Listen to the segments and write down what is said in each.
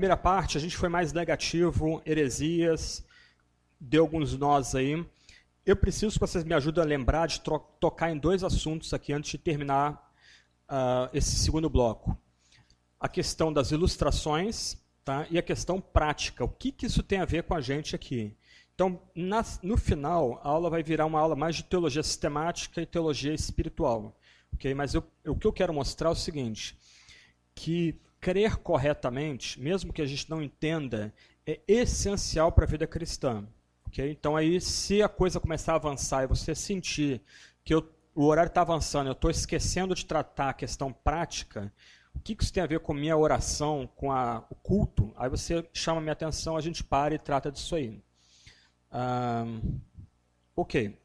primeira parte a gente foi mais negativo, heresias, deu alguns nós aí. Eu preciso que vocês me ajudem a lembrar de tocar em dois assuntos aqui antes de terminar uh, esse segundo bloco. A questão das ilustrações tá? e a questão prática. O que, que isso tem a ver com a gente aqui? Então, na, no final, a aula vai virar uma aula mais de teologia sistemática e teologia espiritual. Okay? Mas eu, o que eu quero mostrar é o seguinte, que crer corretamente, mesmo que a gente não entenda, é essencial para a vida cristã. Okay? Então, aí, se a coisa começar a avançar e você sentir que eu, o horário está avançando, eu estou esquecendo de tratar a questão prática, o que isso tem a ver com minha oração, com a, o culto? Aí você chama minha atenção, a gente para e trata disso aí. ok.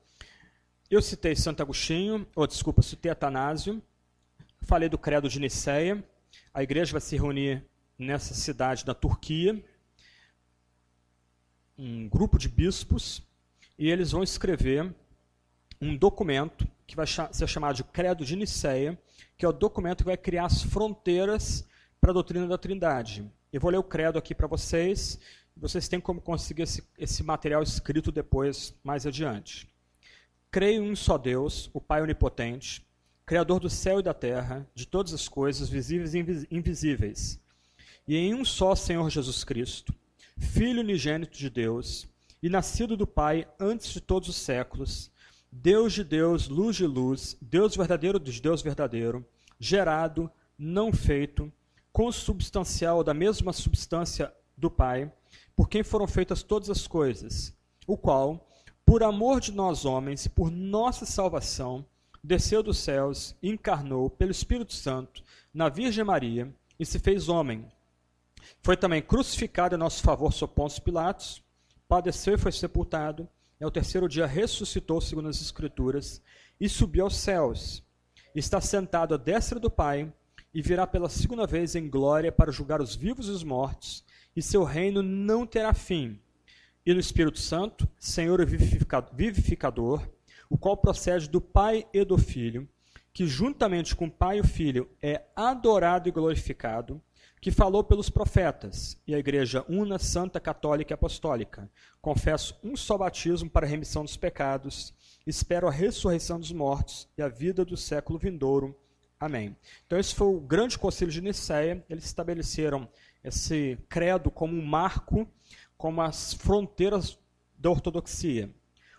Eu citei Santo Agostinho, ou desculpa, citei Atanásio, falei do credo de Nicéia, a igreja vai se reunir nessa cidade da Turquia, um grupo de bispos e eles vão escrever um documento que vai ser chamado de Credo de Nicéia, que é o documento que vai criar as fronteiras para a doutrina da Trindade. Eu vou ler o credo aqui para vocês, vocês têm como conseguir esse, esse material escrito depois, mais adiante. Creio em um só Deus, o Pai Onipotente, Criador do céu e da terra, de todas as coisas, visíveis e invisíveis, e em um só Senhor Jesus Cristo, Filho unigênito de Deus, e nascido do Pai antes de todos os séculos, Deus de Deus, luz de luz, Deus verdadeiro dos Deus verdadeiro, gerado, não feito, consubstancial da mesma substância do Pai, por quem foram feitas todas as coisas, o qual, por amor de nós homens e por nossa salvação, desceu dos céus encarnou pelo Espírito Santo na Virgem Maria e se fez homem foi também crucificado em nosso favor sob Pôncio Pilatos, padeceu e foi sepultado, e ao terceiro dia ressuscitou, segundo as Escrituras, e subiu aos céus. Está sentado à destra do Pai, e virá pela segunda vez em glória para julgar os vivos e os mortos, e seu reino não terá fim. E no Espírito Santo, Senhor vivificador, o qual procede do Pai e do Filho, que juntamente com o Pai e o Filho é adorado e glorificado, que falou pelos profetas, e a Igreja una, santa, católica e apostólica. Confesso um só batismo para a remissão dos pecados, espero a ressurreição dos mortos e a vida do século vindouro. Amém. Então esse foi o grande concílio de Nicéia, eles estabeleceram esse credo como um marco, como as fronteiras da ortodoxia.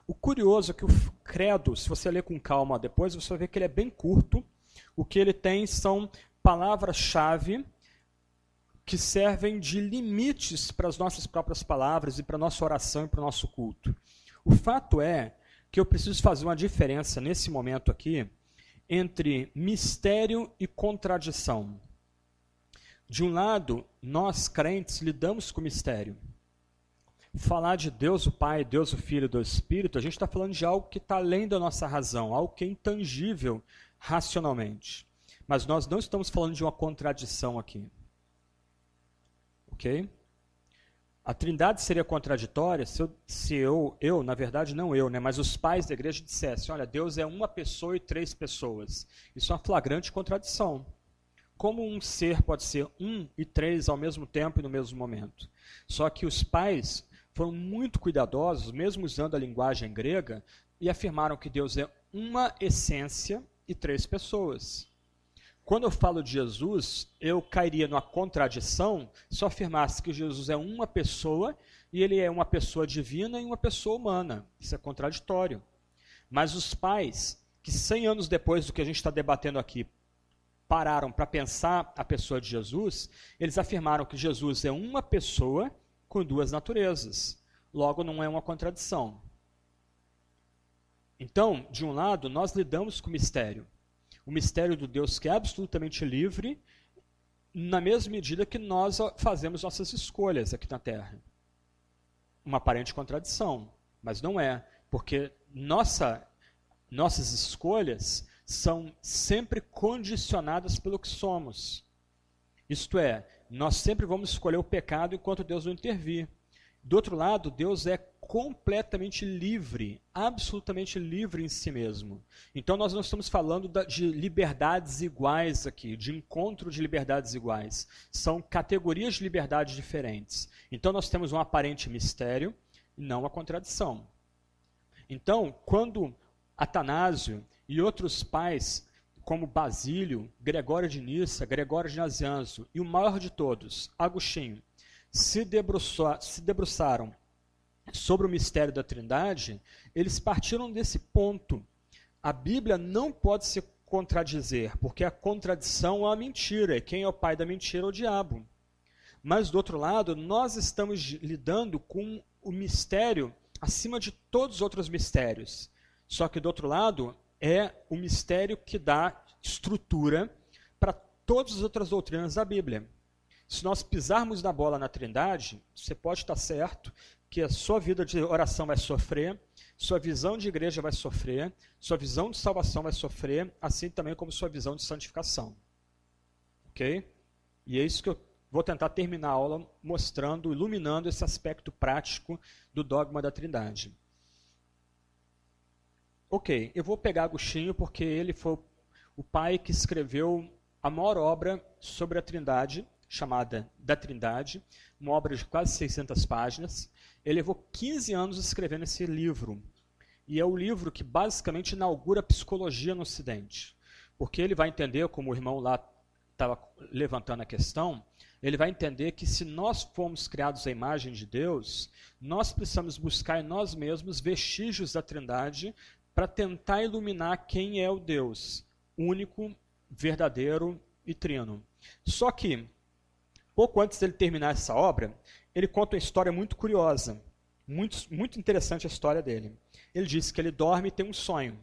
O curioso é que o credo, se você ler com calma depois, você vai ver que ele é bem curto. O que ele tem são palavras-chave que servem de limites para as nossas próprias palavras e para a nossa oração e para o nosso culto. O fato é que eu preciso fazer uma diferença nesse momento aqui entre mistério e contradição. De um lado, nós crentes lidamos com mistério. Falar de Deus o Pai, Deus o Filho e Deus o Espírito, a gente está falando de algo que está além da nossa razão, algo que é intangível racionalmente. Mas nós não estamos falando de uma contradição aqui. Ok? A trindade seria contraditória se, eu, se eu, eu, na verdade não eu, né, mas os pais da igreja dissessem, olha, Deus é uma pessoa e três pessoas. Isso é uma flagrante contradição. Como um ser pode ser um e três ao mesmo tempo e no mesmo momento? Só que os pais foram muito cuidadosos, mesmo usando a linguagem grega, e afirmaram que Deus é uma essência e três pessoas. Quando eu falo de Jesus, eu cairia numa contradição se eu afirmasse que Jesus é uma pessoa e ele é uma pessoa divina e uma pessoa humana. Isso é contraditório. Mas os pais, que 100 anos depois do que a gente está debatendo aqui, pararam para pensar a pessoa de Jesus, eles afirmaram que Jesus é uma pessoa com duas naturezas. Logo, não é uma contradição. Então, de um lado, nós lidamos com o mistério o mistério do Deus que é absolutamente livre, na mesma medida que nós fazemos nossas escolhas aqui na Terra. Uma aparente contradição, mas não é, porque nossa, nossas escolhas são sempre condicionadas pelo que somos. Isto é, nós sempre vamos escolher o pecado enquanto Deus não intervir. Do outro lado, Deus é completamente livre, absolutamente livre em si mesmo. Então nós não estamos falando de liberdades iguais aqui, de encontro de liberdades iguais. São categorias de liberdade diferentes. Então nós temos um aparente mistério e não uma contradição. Então, quando Atanásio e outros pais, como Basílio, Gregório de Nissa, Gregório de Nazianzo e o maior de todos, Agostinho, se, se debruçaram sobre o mistério da Trindade, eles partiram desse ponto. A Bíblia não pode se contradizer, porque a contradição é a mentira, e quem é o pai da mentira é o diabo. Mas, do outro lado, nós estamos lidando com o mistério acima de todos os outros mistérios. Só que, do outro lado, é o mistério que dá estrutura para todas as outras doutrinas da Bíblia. Se nós pisarmos na bola na Trindade, você pode estar certo que a sua vida de oração vai sofrer, sua visão de igreja vai sofrer, sua visão de salvação vai sofrer, assim também como sua visão de santificação. Ok? E é isso que eu vou tentar terminar a aula mostrando, iluminando esse aspecto prático do dogma da Trindade. Ok, eu vou pegar Agostinho porque ele foi o pai que escreveu a maior obra sobre a Trindade, chamada Da Trindade, uma obra de quase 600 páginas. Ele levou 15 anos escrevendo esse livro. E é o livro que basicamente inaugura a psicologia no Ocidente. Porque ele vai entender, como o irmão lá estava levantando a questão, ele vai entender que se nós formos criados à imagem de Deus, nós precisamos buscar em nós mesmos vestígios da Trindade para tentar iluminar quem é o Deus único, verdadeiro e trino. Só que, pouco antes dele terminar essa obra, ele conta uma história muito curiosa, muito, muito interessante a história dele. Ele disse que ele dorme e tem um sonho.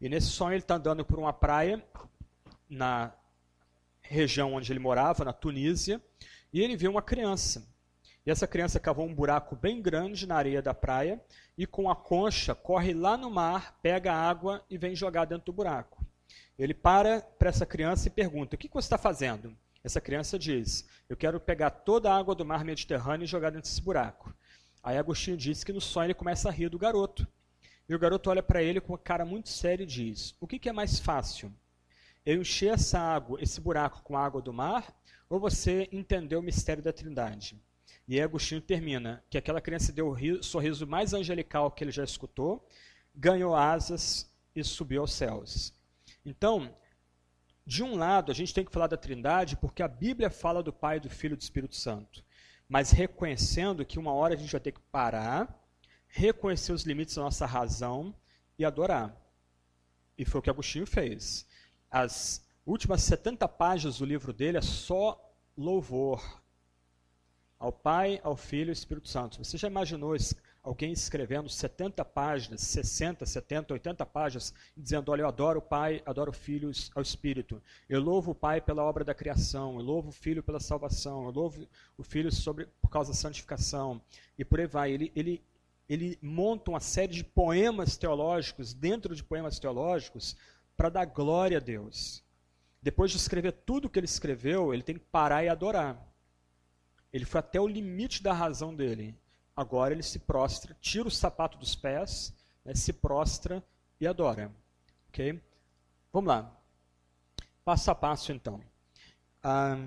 E nesse sonho ele está andando por uma praia na região onde ele morava, na Tunísia, e ele vê uma criança. E essa criança cavou um buraco bem grande na areia da praia e com a concha corre lá no mar, pega água e vem jogar dentro do buraco. Ele para para essa criança e pergunta: O que você está fazendo? Essa criança diz: Eu quero pegar toda a água do mar Mediterrâneo e jogar dentro desse buraco. Aí Agostinho disse que no sonho ele começa a rir do garoto. E o garoto olha para ele com uma cara muito séria e diz: O que, que é mais fácil? Eu encher essa água, esse buraco com a água do mar, ou você entender o mistério da Trindade? E aí Agostinho termina que aquela criança deu o sorriso mais angelical que ele já escutou, ganhou asas e subiu aos céus. Então, de um lado, a gente tem que falar da Trindade porque a Bíblia fala do Pai, do Filho e do Espírito Santo, mas reconhecendo que uma hora a gente vai ter que parar, reconhecer os limites da nossa razão e adorar. E foi o que Agostinho fez. As últimas 70 páginas do livro dele é só louvor ao Pai, ao Filho e ao Espírito Santo. Você já imaginou alguém escrevendo 70 páginas, 60, 70, 80 páginas, dizendo: Olha, eu adoro o Pai, adoro o Filho ao Espírito. Eu louvo o Pai pela obra da criação, eu louvo o Filho pela salvação, eu louvo o Filho sobre, por causa da santificação. E por aí vai. Ele, ele, ele monta uma série de poemas teológicos, dentro de poemas teológicos, para dar glória a Deus. Depois de escrever tudo o que ele escreveu, ele tem que parar e adorar. Ele foi até o limite da razão dele. Agora ele se prostra, tira o sapato dos pés, né, se prostra e adora. Ok? Vamos lá. Passo a passo, então. Ah,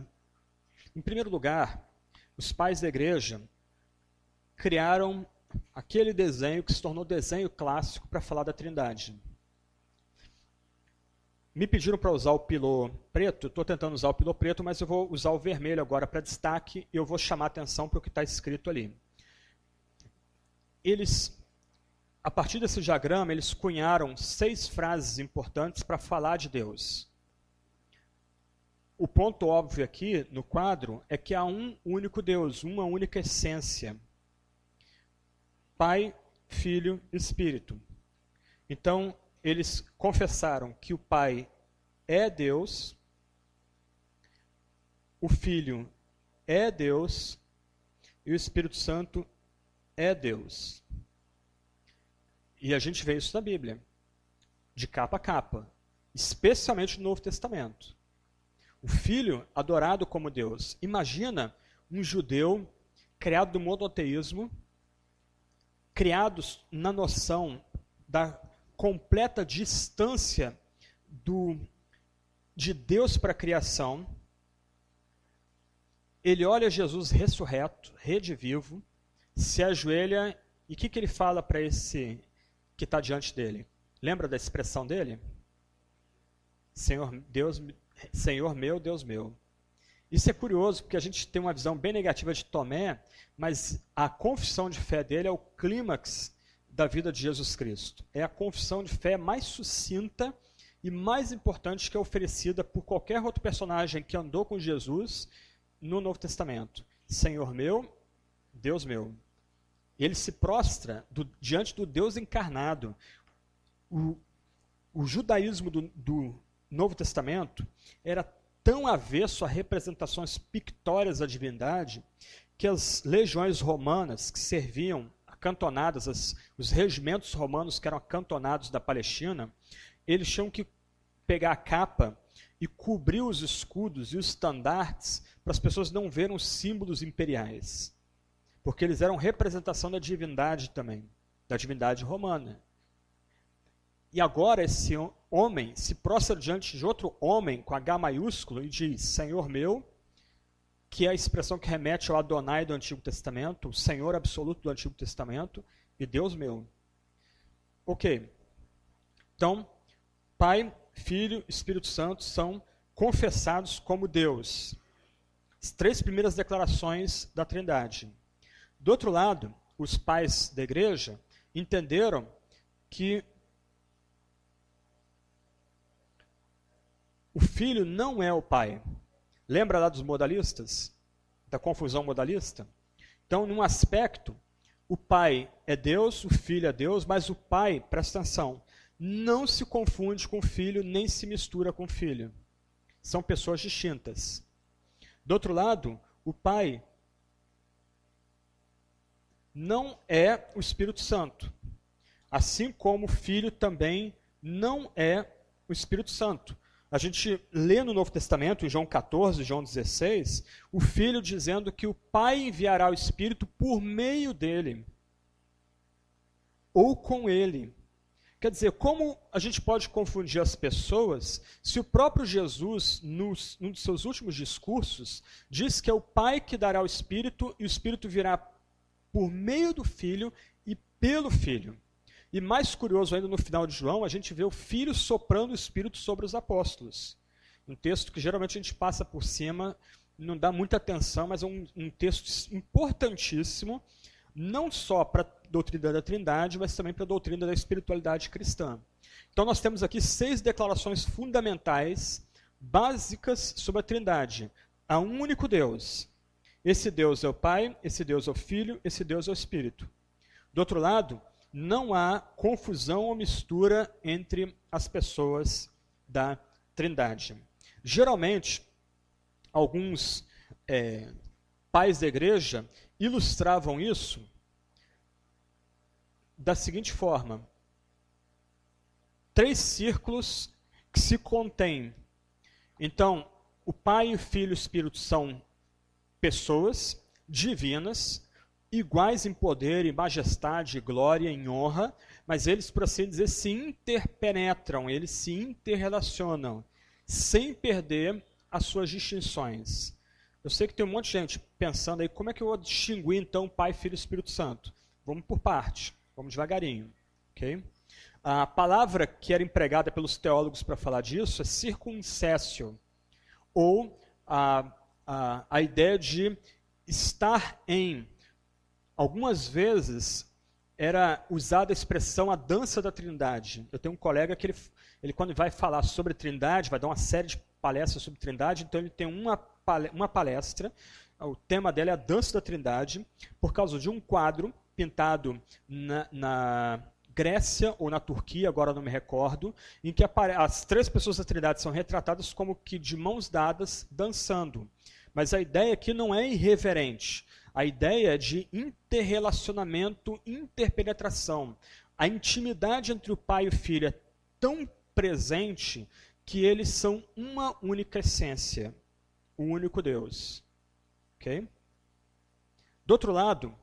em primeiro lugar, os pais da igreja criaram aquele desenho que se tornou desenho clássico para falar da Trindade. Me pediram para usar o pilô preto, estou tentando usar o pilô preto, mas eu vou usar o vermelho agora para destaque e eu vou chamar atenção para o que está escrito ali eles, a partir desse diagrama, eles cunharam seis frases importantes para falar de Deus. O ponto óbvio aqui no quadro é que há um único Deus, uma única essência. Pai, Filho Espírito. Então, eles confessaram que o Pai é Deus, o Filho é Deus e o Espírito Santo é Deus. E a gente vê isso na Bíblia, de capa a capa, especialmente no Novo Testamento. O Filho adorado como Deus. Imagina um judeu criado do monoteísmo, criados na noção da completa distância do, de Deus para a criação. Ele olha Jesus ressurreto, redivivo, se ajoelha e o que, que ele fala para esse que está diante dele? Lembra da expressão dele? Senhor, Deus, Senhor meu, Deus meu. Isso é curioso, porque a gente tem uma visão bem negativa de Tomé, mas a confissão de fé dele é o clímax da vida de Jesus Cristo. É a confissão de fé mais sucinta e mais importante que é oferecida por qualquer outro personagem que andou com Jesus no Novo Testamento. Senhor meu, Deus meu. Ele se prostra do, diante do Deus encarnado. O, o judaísmo do, do Novo Testamento era tão avesso a representações pictórias da divindade que as legiões romanas que serviam acantonadas, as, os regimentos romanos que eram acantonados da Palestina, eles tinham que pegar a capa e cobrir os escudos e os estandartes para as pessoas não verem os símbolos imperiais. Porque eles eram representação da divindade também, da divindade romana. E agora esse homem se prostra diante de outro homem com H maiúsculo e diz: Senhor meu, que é a expressão que remete ao Adonai do Antigo Testamento, o Senhor absoluto do Antigo Testamento, e Deus meu. Ok. Então, Pai, Filho, Espírito Santo são confessados como Deus. As três primeiras declarações da Trindade. Do outro lado, os pais da igreja entenderam que O filho não é o pai. Lembra lá dos modalistas? Da confusão modalista? Então, num aspecto, o pai é Deus, o filho é Deus, mas o pai, presta atenção, não se confunde com o filho, nem se mistura com o filho. São pessoas distintas. Do outro lado, o pai não é o Espírito Santo. Assim como o filho também não é o Espírito Santo. A gente lê no Novo Testamento, em João 14, João 16, o Filho dizendo que o Pai enviará o Espírito por meio dele, ou com ele. Quer dizer, como a gente pode confundir as pessoas se o próprio Jesus, nos, num dos seus últimos discursos, diz que é o Pai que dará o Espírito e o Espírito virá por meio do Filho e pelo Filho. E mais curioso ainda, no final de João, a gente vê o Filho soprando o Espírito sobre os apóstolos. Um texto que geralmente a gente passa por cima, não dá muita atenção, mas é um, um texto importantíssimo, não só para a doutrina da Trindade, mas também para a doutrina da espiritualidade cristã. Então nós temos aqui seis declarações fundamentais, básicas sobre a Trindade. Há um único Deus. Esse Deus é o Pai, esse Deus é o Filho, esse Deus é o Espírito. Do outro lado, não há confusão ou mistura entre as pessoas da Trindade. Geralmente, alguns é, pais da igreja ilustravam isso da seguinte forma: três círculos que se contêm. Então, o Pai, o Filho e o Espírito são pessoas divinas iguais em poder, em majestade, glória, em honra, mas eles, por assim dizer, se interpenetram, eles se interrelacionam, sem perder as suas distinções. Eu sei que tem um monte de gente pensando aí, como é que eu vou distinguir então Pai, Filho e Espírito Santo? Vamos por parte, vamos devagarinho. ok? A palavra que era empregada pelos teólogos para falar disso é circuncessio, ou a, a, a ideia de estar em, Algumas vezes era usada a expressão a dança da trindade. Eu tenho um colega que ele, ele quando vai falar sobre trindade, vai dar uma série de palestras sobre trindade, então ele tem uma, uma palestra, o tema dela é a dança da trindade, por causa de um quadro pintado na, na Grécia ou na Turquia, agora não me recordo, em que as três pessoas da Trindade são retratadas como que de mãos dadas dançando. Mas a ideia aqui não é irreverente. A ideia de interrelacionamento, interpenetração. A intimidade entre o pai e o filho é tão presente que eles são uma única essência, o um único Deus. Ok? Do outro lado,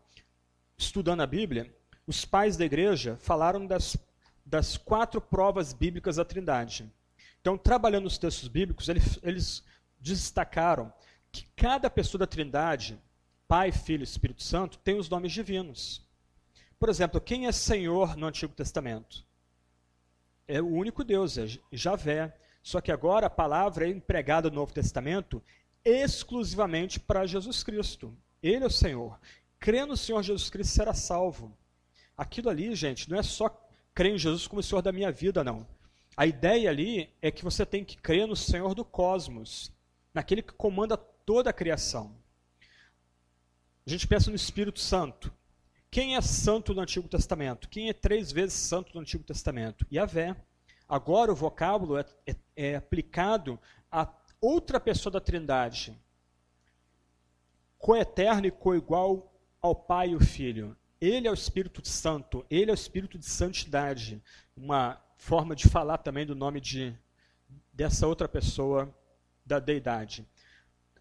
estudando a Bíblia, os pais da igreja falaram das, das quatro provas bíblicas da Trindade. Então, trabalhando os textos bíblicos, eles, eles destacaram que cada pessoa da Trindade, Pai, Filho e Espírito Santo, tem os nomes divinos. Por exemplo, quem é Senhor no Antigo Testamento? É o único Deus, é Javé. Só que agora a palavra é empregada no Novo Testamento exclusivamente para Jesus Cristo. Ele é o Senhor. Crer no Senhor Jesus Cristo será salvo. Aquilo ali, gente, não é só crer em Jesus como o Senhor da minha vida, não. A ideia ali é que você tem que crer no Senhor do cosmos, naquele que comanda toda a criação. A gente pensa no Espírito Santo. Quem é santo no Antigo Testamento? Quem é três vezes santo no Antigo Testamento? Yahvé. Agora o vocábulo é, é, é aplicado a outra pessoa da Trindade, coeterno e coigual ao Pai e o Filho. Ele é o Espírito Santo, ele é o Espírito de santidade. Uma forma de falar também do nome de, dessa outra pessoa da deidade.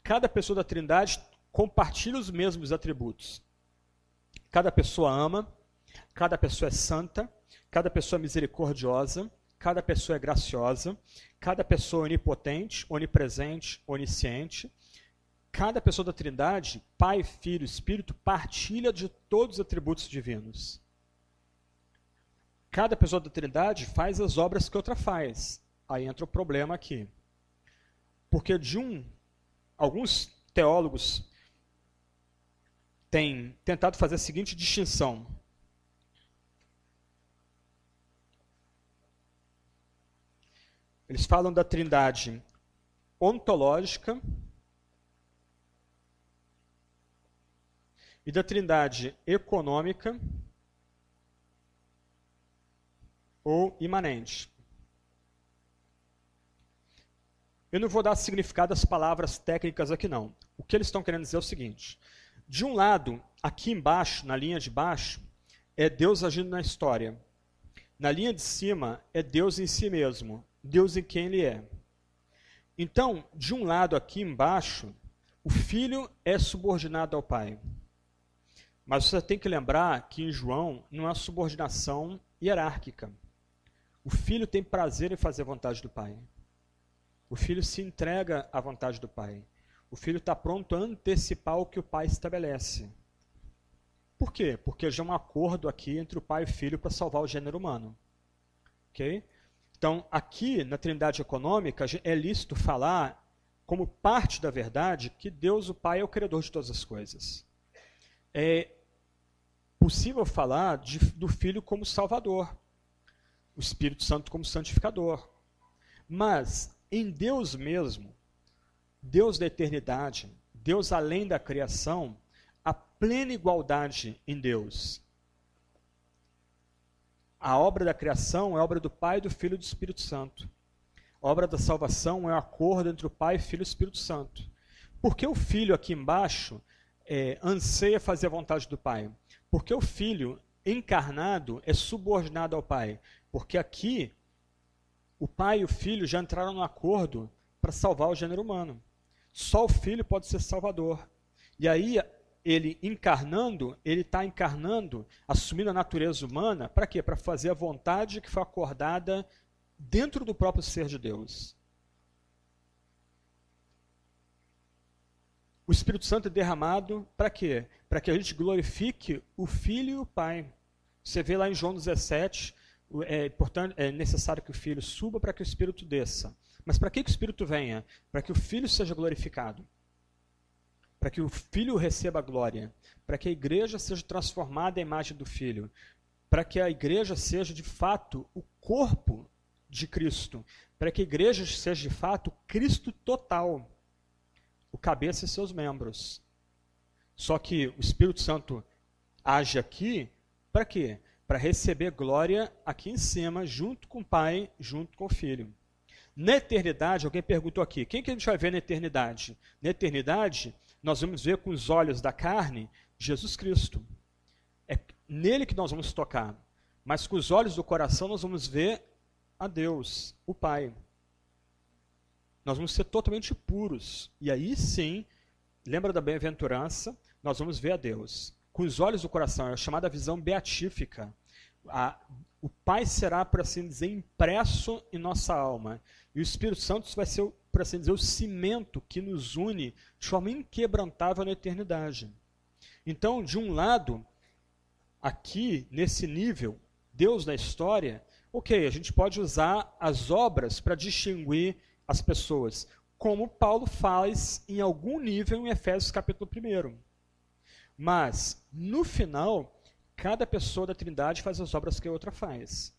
Cada pessoa da Trindade compartilha os mesmos atributos. Cada pessoa ama, cada pessoa é santa, cada pessoa é misericordiosa, cada pessoa é graciosa, cada pessoa é onipotente, onipresente, onisciente. Cada pessoa da Trindade, Pai, Filho, Espírito, partilha de todos os atributos divinos. Cada pessoa da Trindade faz as obras que outra faz. Aí entra o problema aqui. Porque de um, alguns teólogos têm tentado fazer a seguinte distinção. Eles falam da trindade ontológica e da trindade econômica ou imanente. Eu não vou dar significado às palavras técnicas aqui não. O que eles estão querendo dizer é o seguinte: de um lado, aqui embaixo, na linha de baixo, é Deus agindo na história. Na linha de cima é Deus em si mesmo, Deus em quem ele é. Então, de um lado aqui embaixo, o filho é subordinado ao pai. Mas você tem que lembrar que em João não há subordinação hierárquica. O filho tem prazer em fazer a vontade do pai. O filho se entrega à vontade do pai. O filho está pronto a antecipar o que o pai estabelece. Por quê? Porque já há um acordo aqui entre o pai e o filho para salvar o gênero humano. Ok? Então, aqui na Trindade Econômica, é lícito falar, como parte da verdade, que Deus, o Pai, é o Criador de todas as coisas. É possível falar de, do Filho como Salvador, o Espírito Santo como Santificador. Mas, em Deus mesmo, Deus da eternidade, Deus além da criação, a plena igualdade em Deus. A obra da criação é obra do Pai, do Filho e do Espírito Santo. A obra da salvação é um acordo entre o Pai, Filho e Espírito Santo. Porque o Filho aqui embaixo é, anseia fazer a vontade do Pai? Porque o Filho encarnado é subordinado ao Pai. Porque aqui o Pai e o Filho já entraram no acordo para salvar o gênero humano. Só o Filho pode ser Salvador. E aí ele encarnando, ele está encarnando, assumindo a natureza humana, para quê? Para fazer a vontade que foi acordada dentro do próprio ser de Deus. O Espírito Santo é derramado para quê? Para que a gente glorifique o Filho e o Pai. Você vê lá em João 17, é, importante, é necessário que o Filho suba para que o Espírito desça. Mas para que, que o Espírito venha? Para que o Filho seja glorificado para que o Filho receba a glória, para que a igreja seja transformada à imagem do Filho, para que a igreja seja de fato o corpo de Cristo, para que a igreja seja de fato Cristo total, o cabeça e seus membros. Só que o Espírito Santo age aqui para quê? Para receber glória aqui em cima, junto com o Pai, junto com o Filho. Na eternidade, alguém perguntou aqui, quem que a gente vai ver na eternidade? Na eternidade, nós vamos ver com os olhos da carne Jesus Cristo. É nele que nós vamos tocar. Mas com os olhos do coração nós vamos ver a Deus, o Pai. Nós vamos ser totalmente puros. E aí sim, lembra da bem-aventurança? nós vamos ver a Deus. Com os olhos do coração, é a chamada visão beatífica. A, o Pai será, por assim dizer, impresso em nossa alma. E o Espírito Santo vai ser, por assim dizer, o cimento que nos une de forma inquebrantável na eternidade. Então, de um lado, aqui, nesse nível, Deus na história, ok, a gente pode usar as obras para distinguir as pessoas, como Paulo faz em algum nível em Efésios capítulo 1. Mas, no final, cada pessoa da Trindade faz as obras que a outra faz.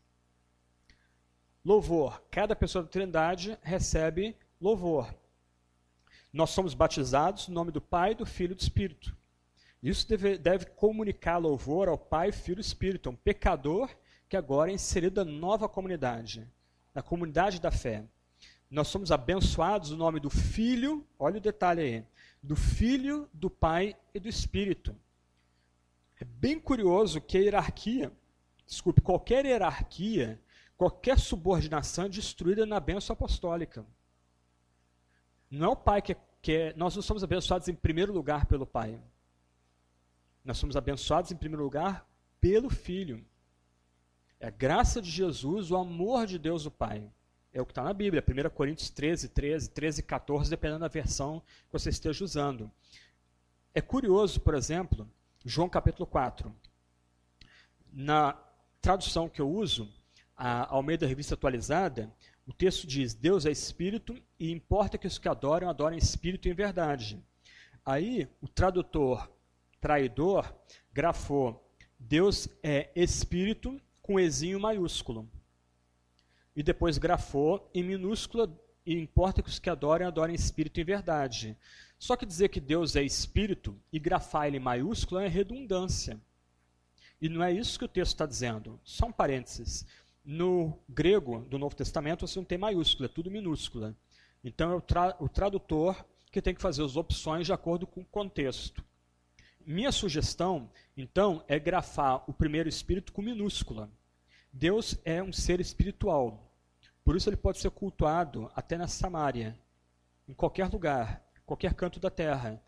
Louvor. Cada pessoa da Trindade recebe louvor. Nós somos batizados no nome do Pai, do Filho e do Espírito. Isso deve, deve comunicar louvor ao Pai, Filho e Espírito. É um pecador que agora é inserido na nova comunidade, na comunidade da fé. Nós somos abençoados no nome do Filho, olha o detalhe aí, do Filho, do Pai e do Espírito. É bem curioso que a hierarquia, desculpe, qualquer hierarquia, qualquer subordinação é destruída na bênção apostólica. Não é o Pai que é, que é, Nós não somos abençoados em primeiro lugar pelo Pai. Nós somos abençoados em primeiro lugar pelo Filho. É a graça de Jesus, o amor de Deus o Pai. É o que está na Bíblia, 1 Coríntios 13, 13, 13 14, dependendo da versão que você esteja usando. É curioso, por exemplo, João capítulo 4. Na tradução que eu uso, a Almeida Revista Atualizada, o texto diz: Deus é espírito e importa que os que adoram, adorem espírito em verdade. Aí, o tradutor traidor grafou: Deus é espírito com ezinho maiúsculo. E depois grafou em minúscula, e importa que os que adorem, adorem espírito em verdade. Só que dizer que Deus é espírito e grafar ele em maiúsculo é redundância. E não é isso que o texto está dizendo. Só um parênteses. No grego do Novo Testamento você não tem maiúscula, é tudo minúscula. Então é o, tra o tradutor que tem que fazer as opções de acordo com o contexto. Minha sugestão, então, é grafar o primeiro espírito com minúscula. Deus é um ser espiritual. Por isso ele pode ser cultuado até na Samária, em qualquer lugar, qualquer canto da terra.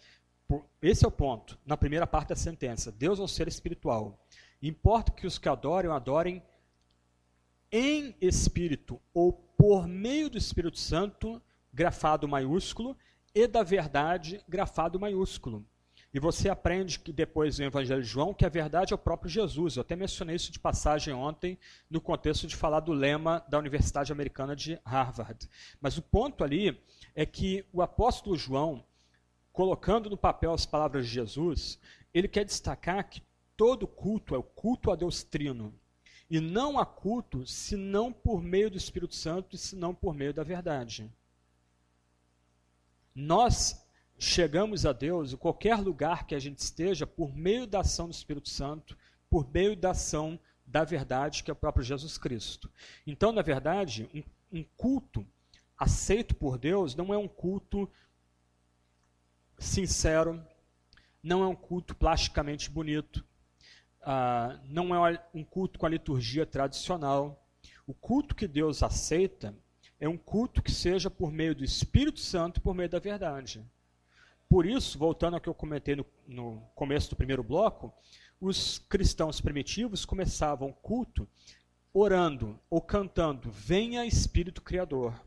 Esse é o ponto, na primeira parte da sentença. Deus é um ser espiritual. Importa que os que adorem, adorem em espírito ou por meio do Espírito Santo, grafado maiúsculo, e da verdade, grafado maiúsculo. E você aprende que depois no Evangelho de João que a verdade é o próprio Jesus. Eu até mencionei isso de passagem ontem no contexto de falar do lema da Universidade Americana de Harvard. Mas o ponto ali é que o apóstolo João, colocando no papel as palavras de Jesus, ele quer destacar que todo culto é o culto a Deus Trino. E não há culto senão por meio do Espírito Santo e senão por meio da verdade. Nós chegamos a Deus em qualquer lugar que a gente esteja por meio da ação do Espírito Santo, por meio da ação da verdade que é o próprio Jesus Cristo. Então, na verdade, um, um culto aceito por Deus não é um culto sincero, não é um culto plasticamente bonito, uh, não é um culto com a liturgia tradicional. O culto que Deus aceita é um culto que seja por meio do Espírito Santo, por meio da verdade. Por isso, voltando ao que eu comentei no, no começo do primeiro bloco, os cristãos primitivos começavam o culto orando ou cantando: Venha Espírito Criador.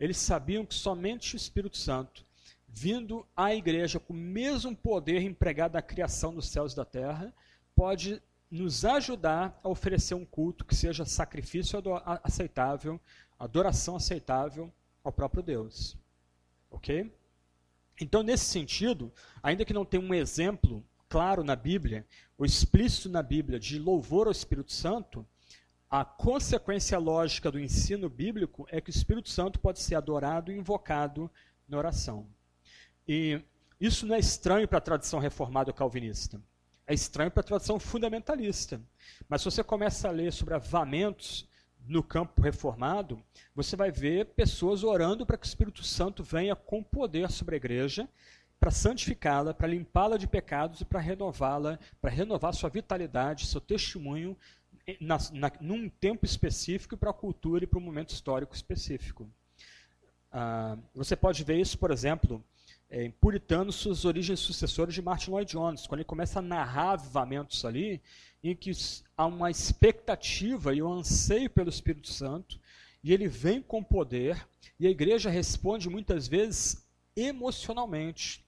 Eles sabiam que somente o Espírito Santo, vindo à igreja com o mesmo poder empregado na criação dos céus e da terra, pode nos ajudar a oferecer um culto que seja sacrifício aceitável, adoração aceitável ao próprio Deus. Ok? Então, nesse sentido, ainda que não tenha um exemplo claro na Bíblia, ou explícito na Bíblia, de louvor ao Espírito Santo, a consequência lógica do ensino bíblico é que o Espírito Santo pode ser adorado e invocado na oração. E isso não é estranho para a tradição reformada calvinista. É estranho para a tradição fundamentalista. Mas se você começa a ler sobre avamentos no campo reformado, você vai ver pessoas orando para que o Espírito Santo venha com poder sobre a igreja, para santificá-la, para limpá-la de pecados e para renová-la, para renovar sua vitalidade, seu testemunho na, na, num tempo específico para a cultura e para um momento histórico específico. Ah, você pode ver isso, por exemplo, é, puritanos suas origens sucessoras de Martin Lloyd Jones, quando ele começa a narrar avivamentos ali, em que há uma expectativa e um anseio pelo Espírito Santo, e ele vem com poder, e a igreja responde muitas vezes emocionalmente,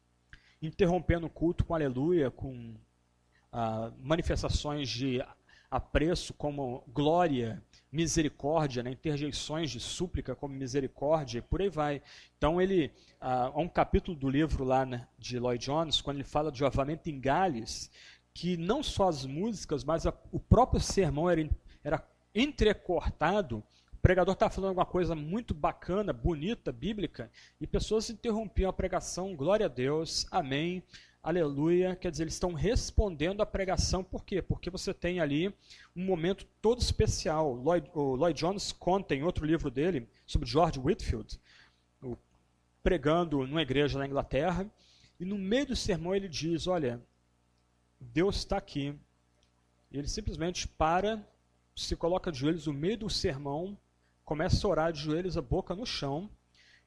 interrompendo o culto com aleluia, com ah, manifestações de apreço como glória, misericórdia, né, interjeições de súplica como misericórdia, e por aí vai. Então ele ah, há um capítulo do livro lá né, de Lloyd Jones, quando ele fala de avamento em Gales, que não só as músicas, mas a, o próprio sermão era, era entrecortado o pregador está falando alguma coisa muito bacana, bonita, bíblica, e pessoas interrompiam a pregação, glória a Deus, amém, aleluia. Quer dizer, eles estão respondendo à pregação, por quê? Porque você tem ali um momento todo especial. Lloyd, o Lloyd Jones conta em outro livro dele, sobre George Whitfield, pregando numa igreja na Inglaterra, e no meio do sermão ele diz: Olha, Deus está aqui. E ele simplesmente para, se coloca de joelhos no meio do sermão começa a orar de joelhos, a boca no chão.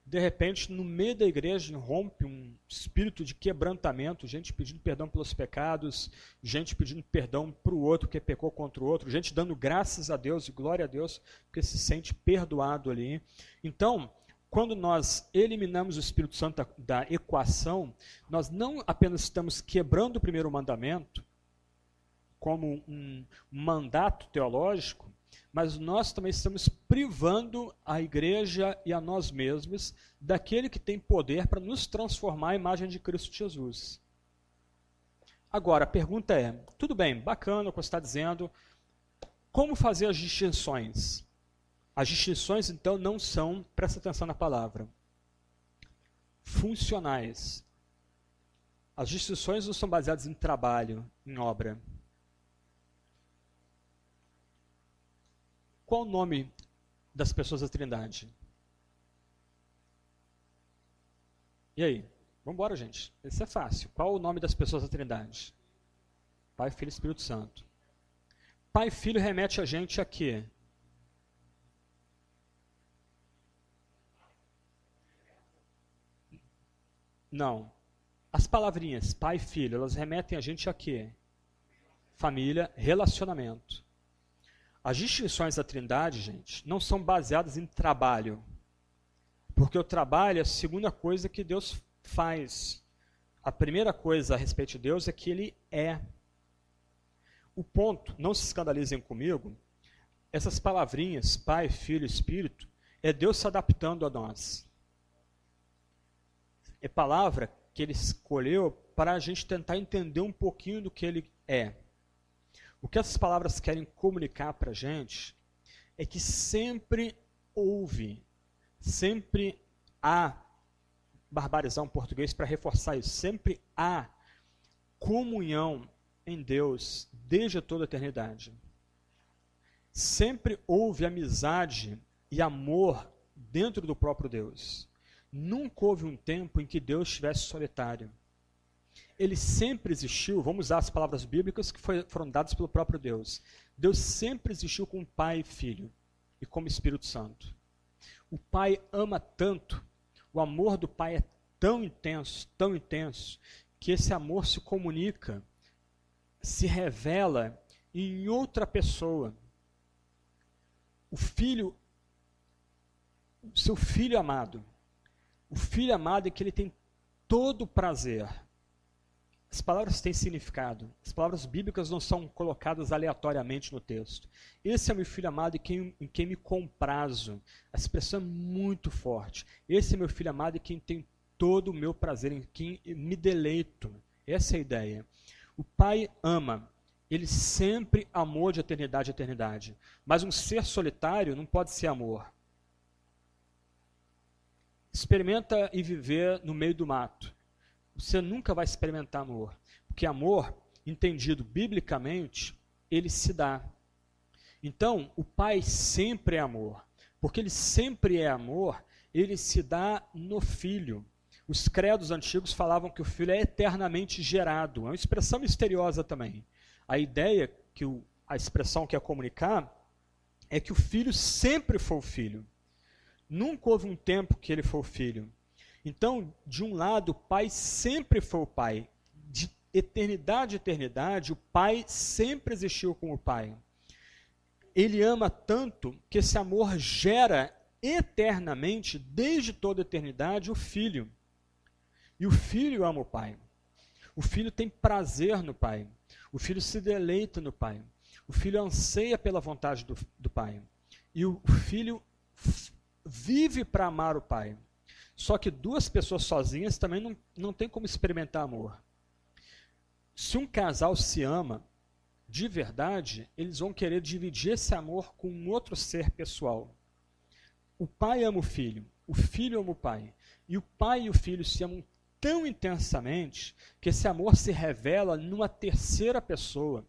De repente, no meio da igreja, rompe um espírito de quebrantamento, gente pedindo perdão pelos pecados, gente pedindo perdão para o outro que pecou contra o outro, gente dando graças a Deus e glória a Deus porque se sente perdoado ali. Então, quando nós eliminamos o Espírito Santo da, equação, nós não apenas estamos quebrando o primeiro mandamento, como um mandato teológico, mas nós também estamos privando a igreja e a nós mesmos daquele que tem poder para nos transformar à imagem de Cristo Jesus. Agora, a pergunta é: tudo bem, bacana o que você está dizendo, como fazer as distinções? As distinções, então, não são, presta atenção na palavra, funcionais. As distinções não são baseadas em trabalho, em obra. Qual o nome das pessoas da Trindade? E aí? Vamos embora, gente. Isso é fácil. Qual o nome das pessoas da Trindade? Pai, Filho e Espírito Santo. Pai e Filho remete a gente a quê? Não. As palavrinhas pai e filho, elas remetem a gente a quê? Família, relacionamento. As distinções da Trindade, gente, não são baseadas em trabalho. Porque o trabalho é a segunda coisa que Deus faz. A primeira coisa a respeito de Deus é que ele é. O ponto, não se escandalizem comigo, essas palavrinhas, Pai, Filho, Espírito, é Deus se adaptando a nós. É palavra que ele escolheu para a gente tentar entender um pouquinho do que ele é. O que essas palavras querem comunicar para a gente é que sempre houve, sempre há, barbarizar um português para reforçar isso, sempre há comunhão em Deus desde toda a eternidade. Sempre houve amizade e amor dentro do próprio Deus. Nunca houve um tempo em que Deus estivesse solitário ele sempre existiu, vamos usar as palavras bíblicas que foram dadas pelo próprio Deus. Deus sempre existiu como Pai e Filho e como Espírito Santo. O Pai ama tanto, o amor do Pai é tão intenso, tão intenso, que esse amor se comunica, se revela em outra pessoa. O filho, seu filho amado, o filho amado é que ele tem todo o prazer as palavras têm significado. As palavras bíblicas não são colocadas aleatoriamente no texto. Esse é meu filho amado em quem, em quem me comprazo. A expressão é muito forte. Esse é meu filho amado em quem tem todo o meu prazer, em quem me deleito. Essa é a ideia. O Pai ama. Ele sempre amou de eternidade a eternidade. Mas um ser solitário não pode ser amor. Experimenta e viver no meio do mato você nunca vai experimentar amor. Porque amor, entendido biblicamente, ele se dá. Então, o Pai sempre é amor. Porque ele sempre é amor, ele se dá no Filho. Os credos antigos falavam que o Filho é eternamente gerado. É uma expressão misteriosa também. A ideia que o, a expressão quer comunicar é que o Filho sempre foi o Filho. Nunca houve um tempo que ele foi o Filho. Então, de um lado, o pai sempre foi o pai. De eternidade a eternidade, o pai sempre existiu como pai. Ele ama tanto que esse amor gera eternamente, desde toda a eternidade, o filho. E o filho ama o pai. O filho tem prazer no pai. O filho se deleita no pai. O filho anseia pela vontade do, do pai. E o filho vive para amar o pai. Só que duas pessoas sozinhas também não, não tem como experimentar amor. Se um casal se ama de verdade, eles vão querer dividir esse amor com um outro ser pessoal. O pai ama o filho, o filho ama o pai. E o pai e o filho se amam tão intensamente que esse amor se revela numa terceira pessoa,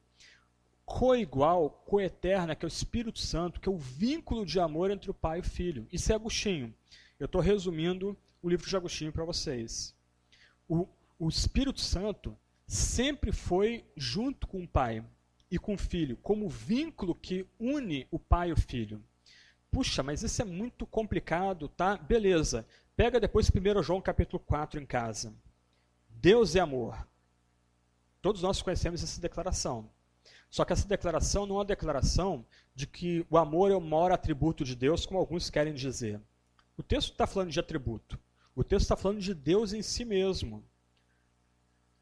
coigual, coeterna, que é o Espírito Santo, que é o vínculo de amor entre o pai e o filho. Isso é Agostinho. Eu estou resumindo o livro de Agostinho para vocês. O, o Espírito Santo sempre foi junto com o pai e com o filho, como vínculo que une o pai e o filho. Puxa, mas isso é muito complicado, tá? Beleza. Pega depois 1 João capítulo 4 em casa. Deus é amor. Todos nós conhecemos essa declaração. Só que essa declaração não é uma declaração de que o amor é o maior atributo de Deus, como alguns querem dizer. O texto está falando de atributo. O texto está falando de Deus em si mesmo.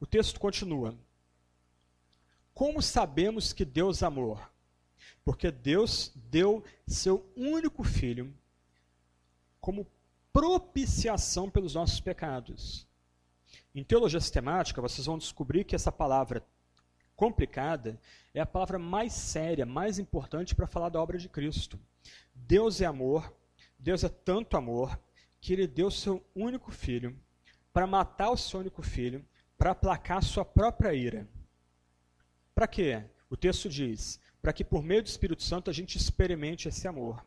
O texto continua. Como sabemos que Deus é amor? Porque Deus deu seu único filho como propiciação pelos nossos pecados. Em teologia sistemática, vocês vão descobrir que essa palavra complicada é a palavra mais séria, mais importante para falar da obra de Cristo. Deus é amor, Deus é tanto amor, que ele deu seu único filho para matar o seu único filho, para aplacar sua própria ira. Para quê? O texto diz: para que por meio do Espírito Santo a gente experimente esse amor.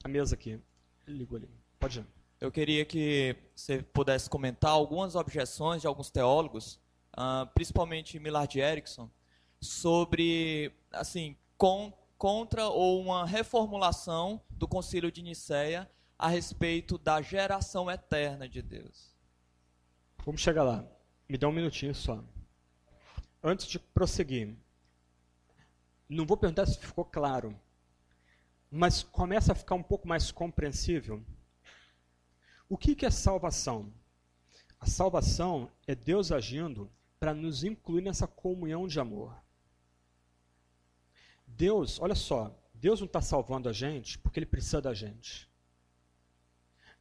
A mesa aqui. Ligou ali. Pode ir. Eu queria que você pudesse comentar algumas objeções de alguns teólogos, uh, principalmente Millard Erickson, sobre, assim, com, contra ou uma reformulação do Concílio de Nicéia a respeito da geração eterna de Deus. Vamos chegar lá. Me dá um minutinho só. Antes de prosseguir, não vou perguntar se ficou claro, mas começa a ficar um pouco mais compreensível. O que, que é salvação? A salvação é Deus agindo para nos incluir nessa comunhão de amor. Deus, olha só, Deus não está salvando a gente porque Ele precisa da gente.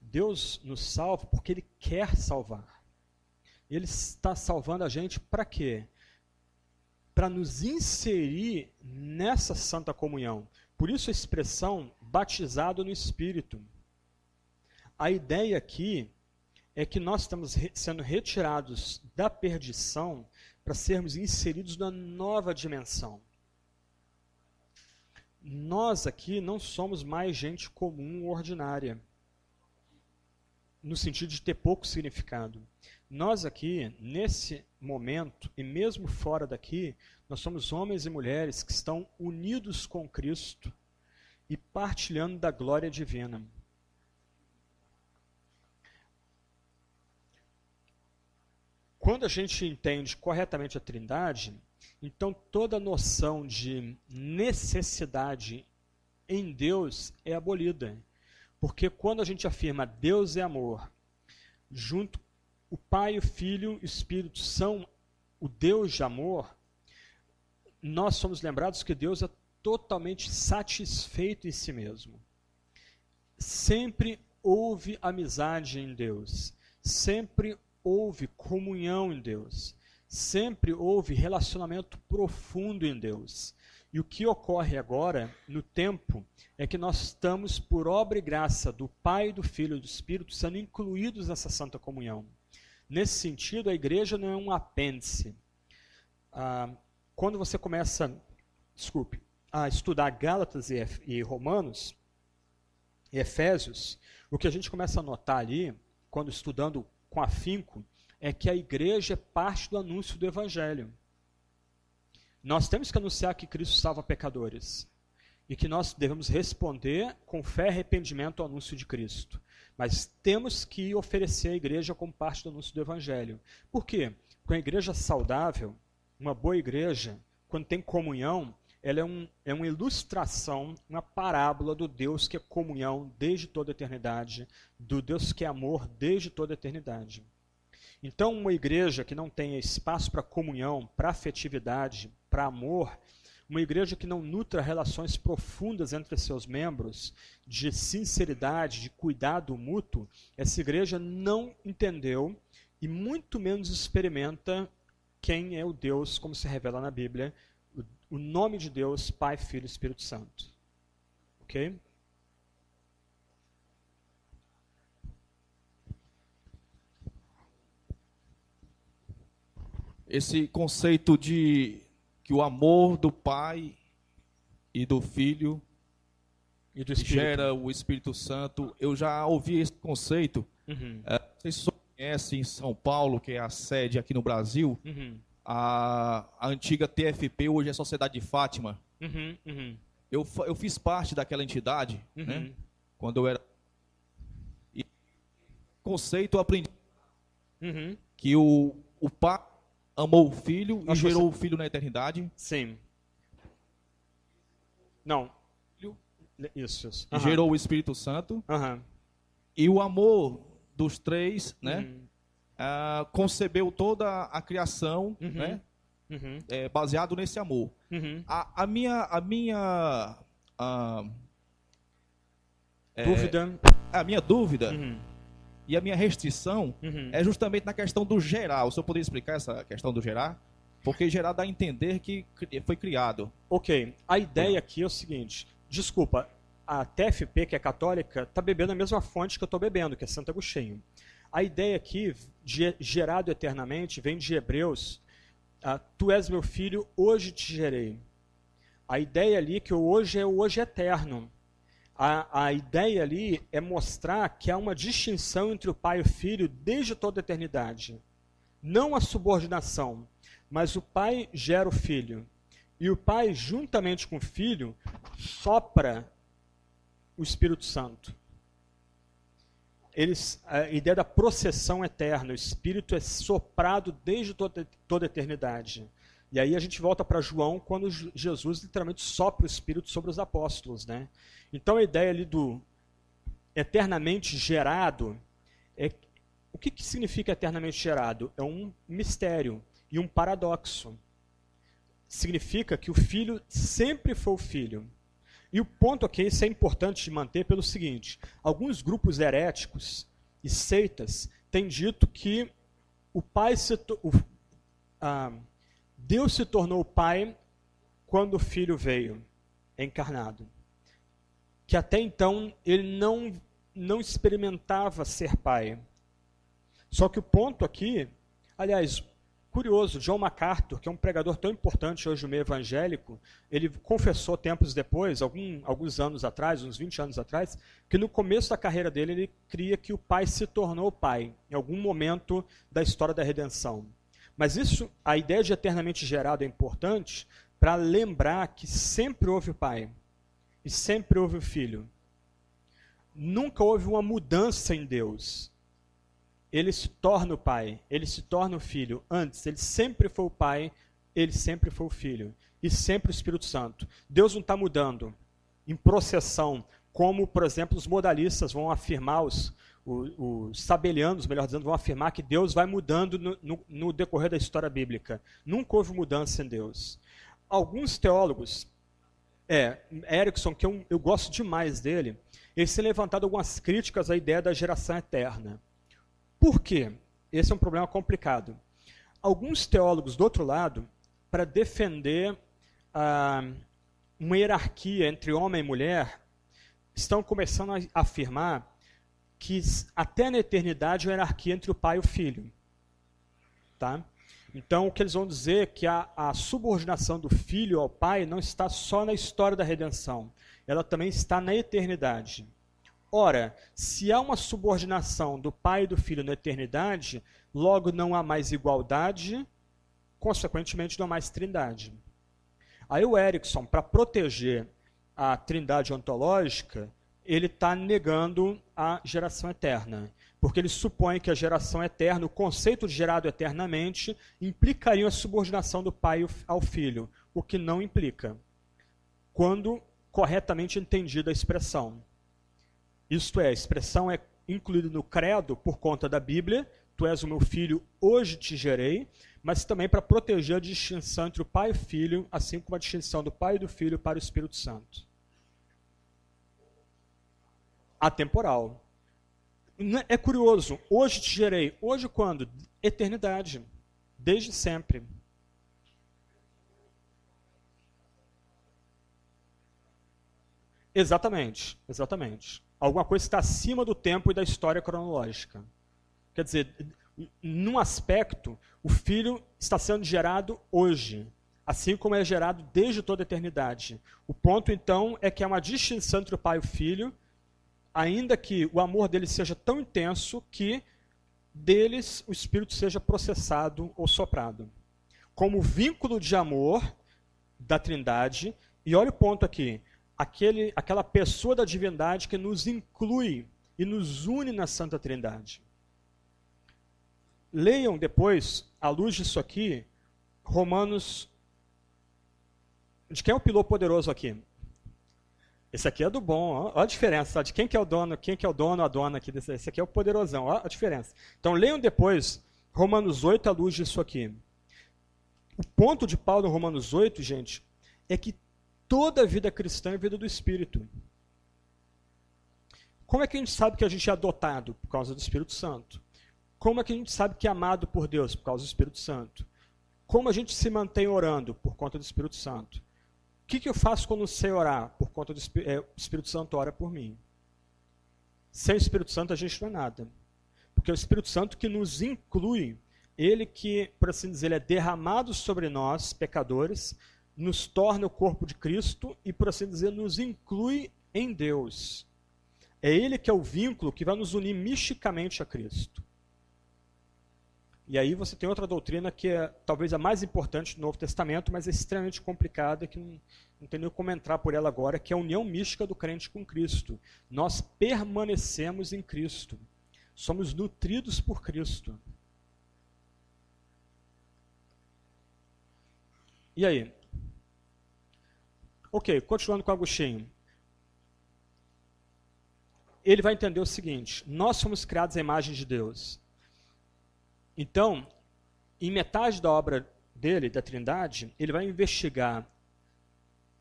Deus nos salva porque Ele quer salvar. Ele está salvando a gente para quê? Para nos inserir nessa santa comunhão. Por isso a expressão batizado no Espírito. A ideia aqui é que nós estamos sendo retirados da perdição para sermos inseridos na nova dimensão. Nós aqui não somos mais gente comum ou ordinária, no sentido de ter pouco significado. Nós aqui, nesse momento, e mesmo fora daqui, nós somos homens e mulheres que estão unidos com Cristo e partilhando da glória divina. Quando a gente entende corretamente a Trindade, então toda noção de necessidade em Deus é abolida. Porque quando a gente afirma Deus é amor, junto o Pai, o Filho e o Espírito são o Deus de amor, nós somos lembrados que Deus é totalmente satisfeito em si mesmo. Sempre houve amizade em Deus, sempre houve comunhão em Deus, sempre houve relacionamento profundo em Deus. E o que ocorre agora, no tempo, é que nós estamos, por obra e graça do Pai, do Filho e do Espírito, sendo incluídos nessa santa comunhão. Nesse sentido, a igreja não é um apêndice. Ah, quando você começa, desculpe, a estudar Gálatas e, e Romanos, Efésios, o que a gente começa a notar ali, quando estudando com afinco, é que a igreja é parte do anúncio do evangelho. Nós temos que anunciar que Cristo salva pecadores e que nós devemos responder com fé e arrependimento ao anúncio de Cristo. Mas temos que oferecer à igreja como parte do anúncio do evangelho. Por quê? Porque a igreja saudável, uma boa igreja, quando tem comunhão, ela é, um, é uma ilustração, uma parábola do Deus que é comunhão desde toda a eternidade, do Deus que é amor desde toda a eternidade. Então, uma igreja que não tenha espaço para comunhão, para afetividade, para amor, uma igreja que não nutra relações profundas entre seus membros, de sinceridade, de cuidado mútuo, essa igreja não entendeu e muito menos experimenta quem é o Deus, como se revela na Bíblia, o nome de Deus, Pai, Filho e Espírito Santo. Ok? Esse conceito de que o amor do Pai e do Filho e do gera o Espírito Santo, eu já ouvi esse conceito. Uhum. É, vocês conhecem em São Paulo, que é a sede aqui no Brasil. Uhum a, a antiga TFP, hoje é Sociedade de Fátima. Uhum, uhum. Eu, eu fiz parte daquela entidade, uhum. né? Quando eu era. E conceito eu aprendi uhum. que o, o pai amou o filho Acho e gerou você... o filho na eternidade. Sim. Não. Isso, isso. E gerou o Espírito Santo. E o amor dos três, né? Uhum uh, concebeu toda a criação, uhum. né? Uhum. É, baseado nesse amor. Uhum. A, a, minha, a minha uh, dúvida, é, a minha dúvida uhum. E a minha restrição uhum. é justamente na questão do gerar. O senhor poderia explicar essa questão do gerar? Porque gerar dá a entender que foi criado. Ok. A ideia aqui é o seguinte. Desculpa, a TFP, que é católica, está bebendo a mesma fonte que eu estou bebendo, que é Santo Agostinho. A ideia aqui, de gerado eternamente, vem de Hebreus. Ah, tu és meu filho, hoje te gerei. A ideia ali é que o hoje é o hoje eterno. A, a ideia ali é mostrar que há uma distinção entre o pai e o filho desde toda a eternidade. Não a subordinação, mas o pai gera o filho. E o pai, juntamente com o filho, sopra o Espírito Santo eles, a ideia da processão eterna, o Espírito é soprado desde toda, toda a eternidade. E aí a gente volta para João, quando Jesus literalmente sopra o Espírito sobre os apóstolos. Né? Então a ideia ali do eternamente gerado, é, o que, que significa eternamente gerado? É um mistério e um paradoxo. Significa que o filho sempre foi o filho e o ponto aqui, isso é importante de manter pelo seguinte: alguns grupos heréticos e seitas têm dito que o pai se o, ah, Deus se tornou pai quando o filho veio encarnado. Que até então ele não, não experimentava ser pai. Só que o ponto aqui, aliás, Curioso, John MacArthur, que é um pregador tão importante hoje no meio evangélico, ele confessou tempos depois, algum, alguns anos atrás, uns 20 anos atrás, que no começo da carreira dele ele cria que o pai se tornou pai, em algum momento da história da redenção. Mas isso, a ideia de eternamente gerado é importante para lembrar que sempre houve pai e sempre houve o filho. Nunca houve uma mudança em Deus ele se torna o pai, ele se torna o filho. Antes, ele sempre foi o pai, ele sempre foi o filho. E sempre o Espírito Santo. Deus não está mudando em processão, como, por exemplo, os modalistas vão afirmar, os, os, os sabelianos, melhor dizendo, vão afirmar que Deus vai mudando no, no, no decorrer da história bíblica. Nunca houve mudança em Deus. Alguns teólogos, é, Erickson, que eu, eu gosto demais dele, ele se levantado algumas críticas à ideia da geração eterna. Por quê? Esse é um problema complicado. Alguns teólogos, do outro lado, para defender ah, uma hierarquia entre homem e mulher, estão começando a afirmar que até na eternidade a hierarquia entre o pai e o filho. Tá? Então, o que eles vão dizer é que a, a, subordinação do filho ao pai não está só na história da redenção, ela também está na eternidade. Ora, se há uma subordinação do Pai e do Filho na eternidade, logo não há mais igualdade, consequentemente não há mais trindade. Aí o Erickson, para proteger a trindade ontológica, ele está negando a geração eterna. Porque ele supõe que a geração eterna, o conceito de gerado eternamente, implicaria a subordinação do pai ao filho, o que não implica, quando corretamente entendida a expressão. Isto é, a expressão é incluída no credo por conta da Bíblia, tu és o meu filho, hoje te gerei, mas também para proteger a distinção entre o pai e o filho, assim como a distinção do pai e do filho para o Espírito Santo. Atemporal. É curioso, hoje te gerei. Hoje quando? Eternidade. Desde sempre. Exatamente, exatamente alguma coisa está acima do tempo e da história cronológica. Quer dizer, num aspecto, o filho está sendo gerado hoje, assim como é gerado desde toda a eternidade. O ponto, então, é que há uma distinção entre o pai e o filho, ainda que o amor deles seja tão intenso que deles o espírito seja processado ou soprado. Como vínculo de amor da Trindade, e olha o ponto aqui, aquele, aquela pessoa da divindade que nos inclui e nos une na Santa Trindade. Leiam depois, à luz disso aqui, Romanos. De quem é o piloto poderoso aqui? Esse aqui é do bom, olha a diferença, de quem que é o dono, quem que é o dono, a dona aqui desse, esse aqui é o poderosão, olha a diferença. Então leiam depois Romanos 8 à luz disso aqui. O ponto de Paulo em Romanos 8, gente, é que toda vida cristã é vida do Espírito. Como é que a gente sabe que a gente é adotado? Por causa do Espírito Santo. Como é que a gente sabe que é amado por Deus? Por causa do Espírito Santo. Como a gente se mantém orando? Por conta do Espírito Santo. O que, que eu faço quando sei orar? Por conta do é, Espírito Santo ora por mim. Sem o Espírito Santo a gente não é nada. Porque é o Espírito Santo que nos inclui, ele que, por assim dizer, é derramado sobre nós, pecadores, nos torna o corpo de Cristo e, por assim dizer, nos inclui em Deus. É Ele que é o vínculo que vai nos unir misticamente a Cristo. E aí você tem outra doutrina que é talvez a mais importante do Novo Testamento, mas é extremamente complicada, que não, não tem nem como entrar por ela agora, que é a união mística do crente com Cristo. Nós permanecemos em Cristo. Somos nutridos por Cristo. E aí? Ok, continuando com Agostinho. Ele vai entender o seguinte: nós fomos criados à imagem de Deus. Então, em metade da obra dele, da Trindade, ele vai investigar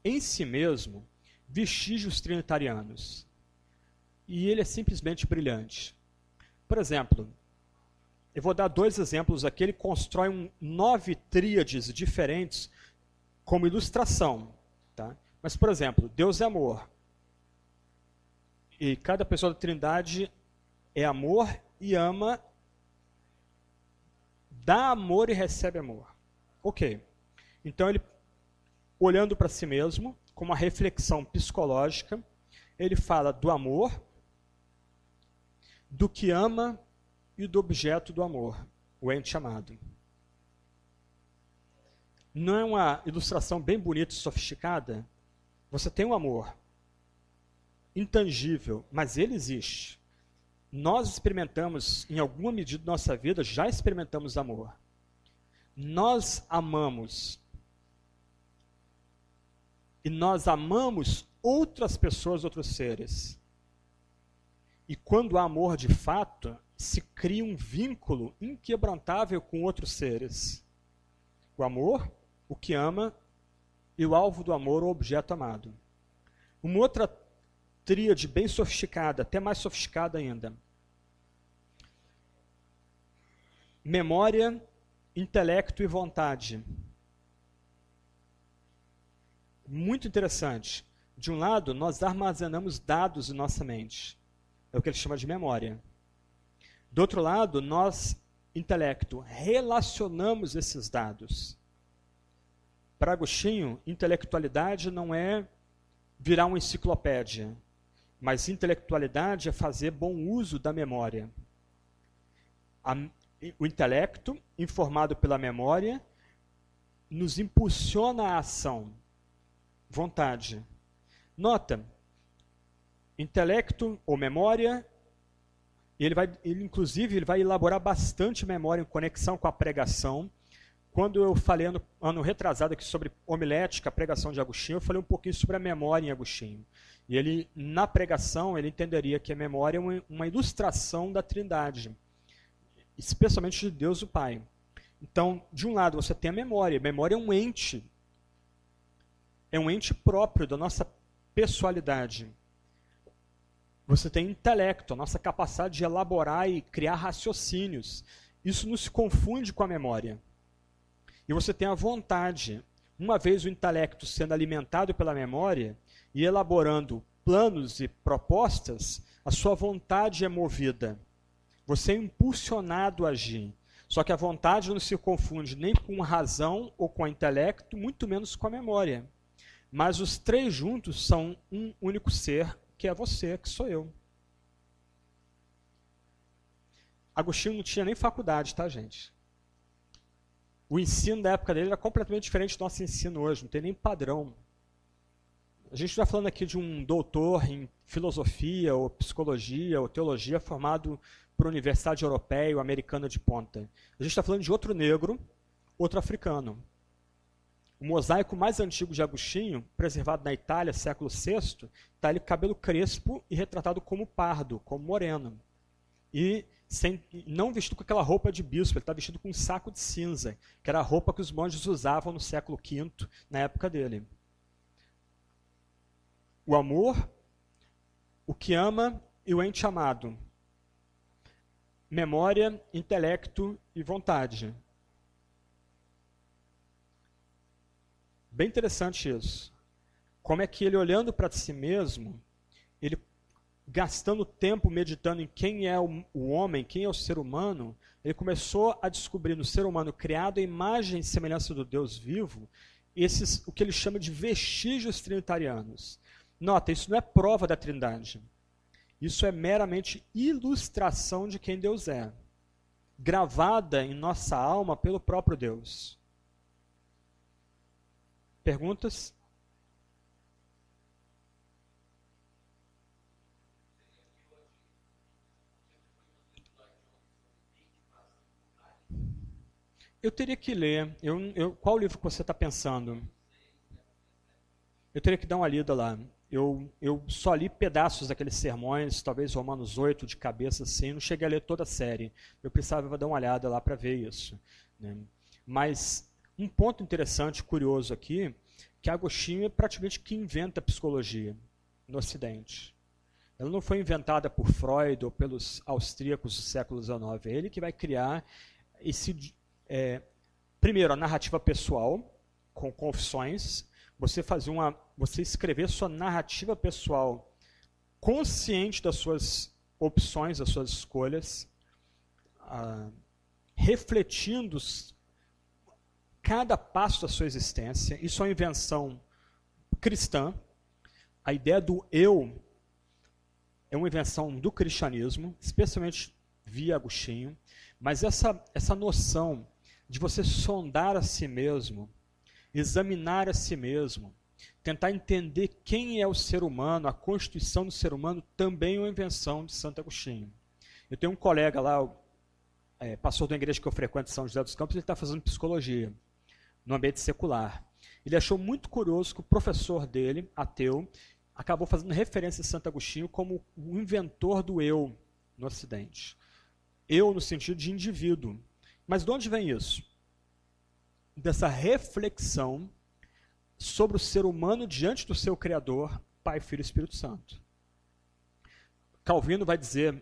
em si mesmo vestígios trinitarianos. E ele é simplesmente brilhante. Por exemplo, eu vou dar dois exemplos aqui. Ele constrói um, nove tríades diferentes como ilustração. Tá? Mas, por exemplo, Deus é amor. E cada pessoa da Trindade é amor e ama, dá amor e recebe amor. Ok. Então, ele, olhando para si mesmo, com uma reflexão psicológica, ele fala do amor, do que ama e do objeto do amor, o ente amado. Não é uma ilustração bem bonita e sofisticada? Você tem um amor intangível, mas ele existe. Nós experimentamos, em alguma medida da nossa vida, já experimentamos amor. Nós amamos. E nós amamos outras pessoas, outros seres. E quando há amor de fato, se cria um vínculo inquebrantável com outros seres. O amor o que ama e o alvo do amor, o objeto amado. Uma outra tríade bem sofisticada, até mais sofisticada ainda. Memória, intelecto e vontade. Muito interessante. De um lado, nós armazenamos dados em nossa mente. É o que ele chama de memória. Do outro lado, nós, intelecto, relacionamos esses dados. Para Agostinho, intelectualidade não é virar uma enciclopédia. Mas intelectualidade é fazer bom uso da memória. A, o intelecto, informado pela memória, nos impulsiona a ação. Vontade. Nota, intelecto ou memória, ele vai, ele, inclusive, ele vai elaborar bastante memória em conexão com a pregação. Quando eu falei ano, ano retrasado aqui sobre homilética, a pregação de Agostinho, eu falei um pouquinho sobre a memória em Agostinho. E ele, na pregação, ele entenderia que a memória é uma, uma ilustração da trindade, especialmente de Deus o Pai. Então, de um lado, você tem a memória. A memória é um ente. É um ente próprio da nossa pessoalidade. Você tem intelecto, a nossa capacidade de elaborar e criar raciocínios. Isso não se confunde com a memória. E você tem a vontade. Uma vez o intelecto sendo alimentado pela memória e elaborando planos e propostas, a sua vontade é movida. Você é impulsionado a agir. Só que a vontade não se confunde nem com a razão ou com o intelecto, muito menos com a memória. Mas os três juntos são um único ser que é você, que sou eu. Agostinho não tinha nem faculdade, tá, gente? O ensino da época dele era completamente diferente do nosso ensino hoje, não tem nem padrão. A gente está falando aqui de um doutor em filosofia, ou psicologia, ou teologia, formado por Universidade Europeia ou Americana de ponta. A gente está falando de outro negro, outro africano. O mosaico mais antigo de Agostinho, preservado na Itália, século VI, está ali cabelo crespo e retratado como pardo, como moreno. E sem, não vestido com aquela roupa de bispo, ele está vestido com um saco de cinza, que era a roupa que os monges usavam no século V, na época dele. O amor, o que ama e o ente amado. Memória, intelecto e vontade. Bem interessante isso. Como é que ele, olhando para si mesmo, ele gastando tempo meditando em quem é o, homem, quem é o ser humano, ele começou a descobrir no ser humano criado a imagem e semelhança do Deus vivo, esses o que ele chama de vestígios trinitarianos. Nota, isso não é prova da Trindade. Isso é meramente ilustração de quem Deus é, gravada em nossa alma pelo próprio Deus. Perguntas? Eu teria que ler. Eu, eu, qual livro que você está pensando? Eu teria que dar uma lida lá. Eu, eu só li pedaços daqueles sermões, talvez Romanos 8 de cabeça assim, não cheguei a ler toda a série. Eu precisava dar uma olhada lá para ver isso. Né? Mas um ponto interessante, curioso aqui, que Agostinho é praticamente que inventa a psicologia no Ocidente. Ela não foi inventada por Freud ou pelos austríacos do século XIX. É ele que vai criar esse, é, primeiro, a narrativa pessoal, com confissões. Você fazer uma, você escrever sua narrativa pessoal consciente das suas opções, das suas escolhas, ah, refletindo cada passo da sua existência. Isso é uma invenção cristã. A ideia do eu é uma invenção do cristianismo, especialmente via Agostinho. Mas essa, essa noção de você sondar a si mesmo, examinar a si mesmo, tentar entender quem é o ser humano, a constituição do ser humano, também é uma invenção de Santo Agostinho. Eu tenho um colega lá, é, pastor da igreja que eu frequento, São José dos Campos, ele está fazendo psicologia no ambiente secular. Ele achou muito curioso que o professor dele, ateu, acabou fazendo referência a Santo Agostinho como o inventor do eu no Ocidente. Eu no sentido de indivíduo. Mas de onde vem isso? Dessa reflexão sobre o ser humano diante do seu Criador, Pai, Filho e Espírito Santo. Calvino vai dizer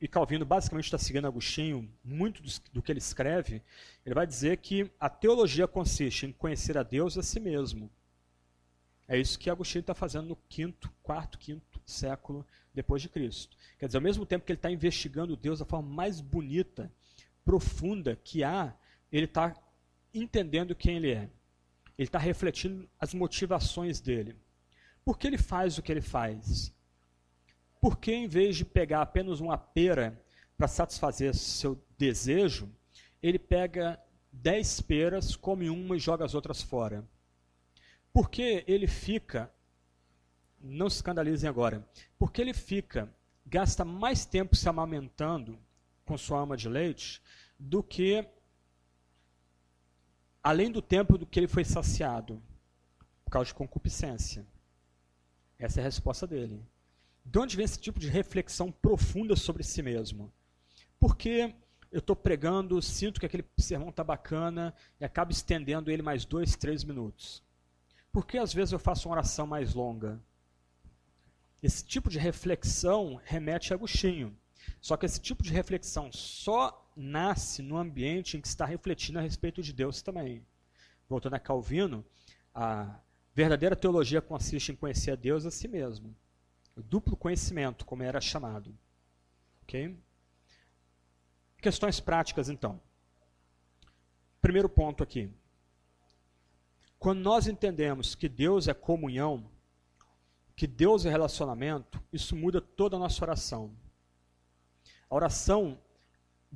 e Calvino basicamente está seguindo Agostinho, muito do, que ele escreve, ele vai dizer que a teologia consiste em conhecer a Deus a si mesmo. É isso que Agostinho está fazendo no quinto, quarto, quinto século depois de Cristo. Quer dizer, ao mesmo tempo que ele está investigando Deus da forma mais bonita, profunda que há, ele está entendendo quem ele é. Ele está refletindo as motivações dele. Por que ele faz o que ele faz? Por que, em vez de pegar apenas uma pera para satisfazer seu desejo, ele pega dez peras, come uma e joga as outras fora? Por que ele fica, não se escandalizem agora, porque ele fica, gasta mais tempo se amamentando com sua ama de leite do que além do tempo do que ele foi saciado, por causa de concupiscência. Essa é a resposta dele. De onde vem esse tipo de reflexão profunda sobre si mesmo? Porque eu estou pregando, sinto que aquele sermão está bacana e acabo estendendo ele mais dois, três minutos. Por que às vezes eu faço uma oração mais longa? Esse tipo de reflexão remete a Agostinho. Só que esse tipo de reflexão só nasce no ambiente em que está refletindo a respeito de Deus também. Voltando a Calvino, a verdadeira teologia consiste em conhecer a Deus a si mesmo. O duplo conhecimento, como era chamado. Ok? Questões práticas, então. Primeiro ponto aqui. Quando nós entendemos que Deus é comunhão, que Deus é relacionamento, isso muda toda a nossa oração. A oração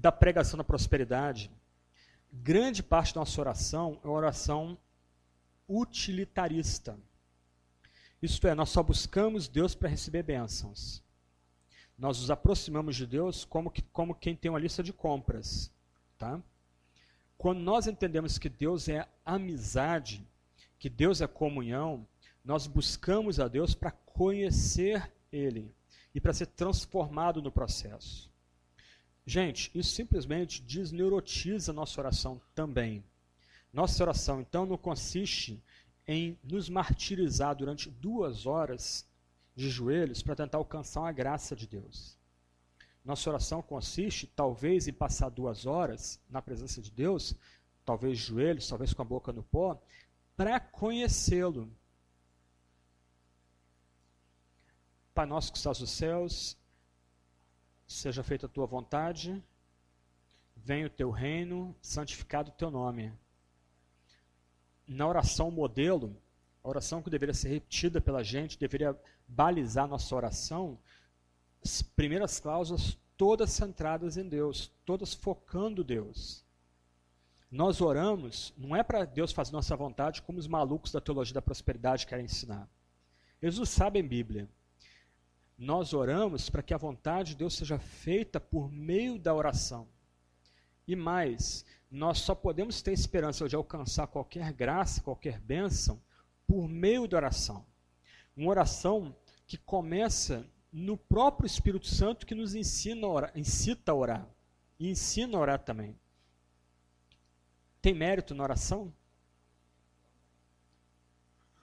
da pregação da prosperidade, grande parte da nossa oração é uma oração utilitarista. Isto é, nós só buscamos Deus para receber bênçãos. Nós nos aproximamos de Deus como, que, como quem tem uma lista de compras. Tá? Quando nós entendemos que Deus é amizade, que Deus é comunhão, nós buscamos a Deus para conhecer Ele e para ser transformado no processo. Gente, isso simplesmente desneurotiza nossa oração também. Nossa oração, então, não consiste em nos martirizar durante duas horas de joelhos para tentar alcançar a graça de Deus. Nossa oração consiste, talvez, em passar duas horas na presença de Deus, talvez joelhos, talvez com a boca no pó, para conhecê-lo. Pai nosso que estás nos céus, seja feita a tua vontade, venha o teu reino, santificado o teu nome. Na oração modelo, a oração que deveria ser repetida pela gente, deveria balizar nossa oração, as primeiras cláusulas todas centradas em Deus, todas focando Deus. Nós oramos, não é para Deus fazer nossa vontade, como os malucos da teologia da prosperidade querem ensinar. Eles não sabem Bíblia nós oramos para que a vontade de Deus seja feita por meio da oração. E mais, nós só podemos ter esperança de alcançar qualquer graça, qualquer bênção, por meio da oração. Uma oração que começa no próprio Espírito Santo que nos ensina a orar, incita a orar e ensina a orar também. Tem mérito na oração?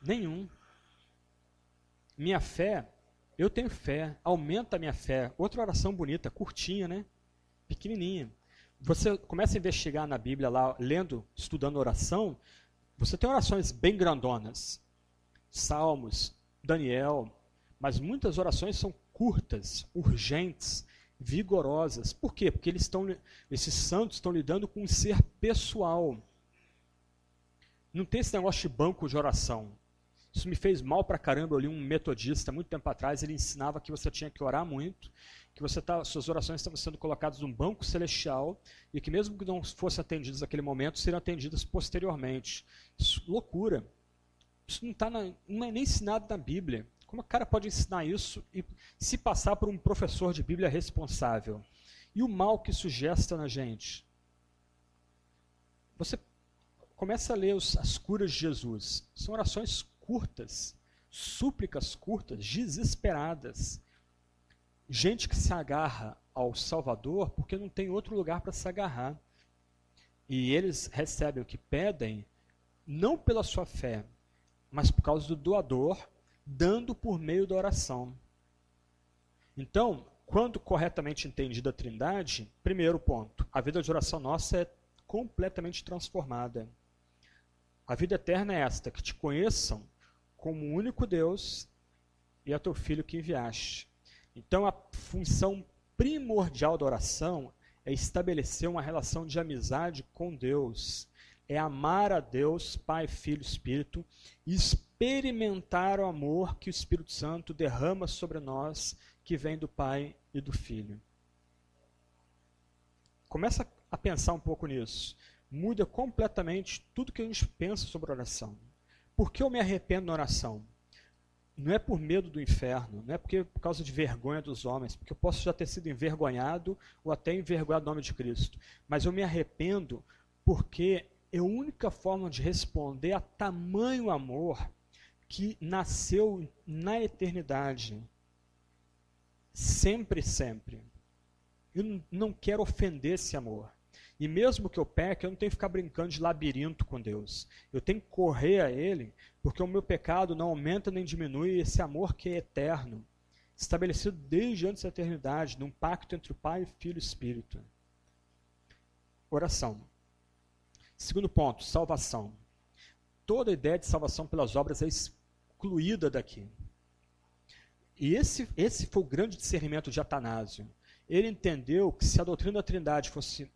Nenhum. Minha fé eu tenho fé, aumenta a minha fé. Outra oração bonita, curtinha, né? Pequenininha. Você começa a investigar na Bíblia lá, lendo, estudando oração, você tem orações bem grandonas. Salmos, Daniel, mas muitas orações são curtas, urgentes, vigorosas. Por quê? Porque eles estão, esses santos estão lidando com um ser pessoal. Não tem esse negócio de banco de oração. Isso me fez mal pra caramba. Eu li um metodista muito tempo atrás, ele ensinava que você tinha que orar muito, que você tá, suas orações estavam sendo colocadas num banco celestial e que mesmo que não fossem atendidas naquele momento, seriam atendidas posteriormente. Isso, loucura. Isso não, tá na, não é nem ensinado na Bíblia. Como o cara pode ensinar isso e se passar por um professor de Bíblia responsável? E o mal que isso gesta na gente? Você começa a ler os, as curas de Jesus. São orações curtas, súplicas curtas, desesperadas. Gente que se agarra ao Salvador porque não tem outro lugar para se agarrar. E eles recebem o que pedem, não pela sua fé, mas por causa do doador, dando por meio da oração. Então, quando corretamente entendida a Trindade, primeiro ponto, a vida de oração nossa é completamente transformada. A vida eterna é esta: que te conheçam como o único Deus e a teu filho que enviaste. Então a função primordial da oração é estabelecer uma relação de amizade com Deus. É amar a Deus, Pai, Filho, Espírito, e experimentar o amor que o Espírito Santo derrama sobre nós, que vem do Pai e do Filho. Começa a pensar um pouco nisso. Muda completamente tudo que a gente pensa sobre oração. Por que eu me arrependo na oração? Não é por medo do inferno, não é porque por causa de vergonha dos homens, porque eu posso já ter sido envergonhado ou até envergonhado no nome de Cristo. Mas eu me arrependo porque é a única forma de responder a tamanho amor que nasceu na eternidade. Sempre, sempre. Eu não quero ofender esse amor. E mesmo que eu peque, eu não tenho que ficar brincando de labirinto com Deus. Eu tenho que correr a Ele, porque o meu pecado não aumenta nem diminui esse amor que é eterno, estabelecido desde antes da eternidade, num pacto entre o Pai, Filho e Espírito. Oração. Segundo ponto, salvação. Toda ideia de salvação pelas obras é excluída daqui. E esse, esse foi o grande discernimento de Atanásio. Ele entendeu que se a doutrina da Trindade fosse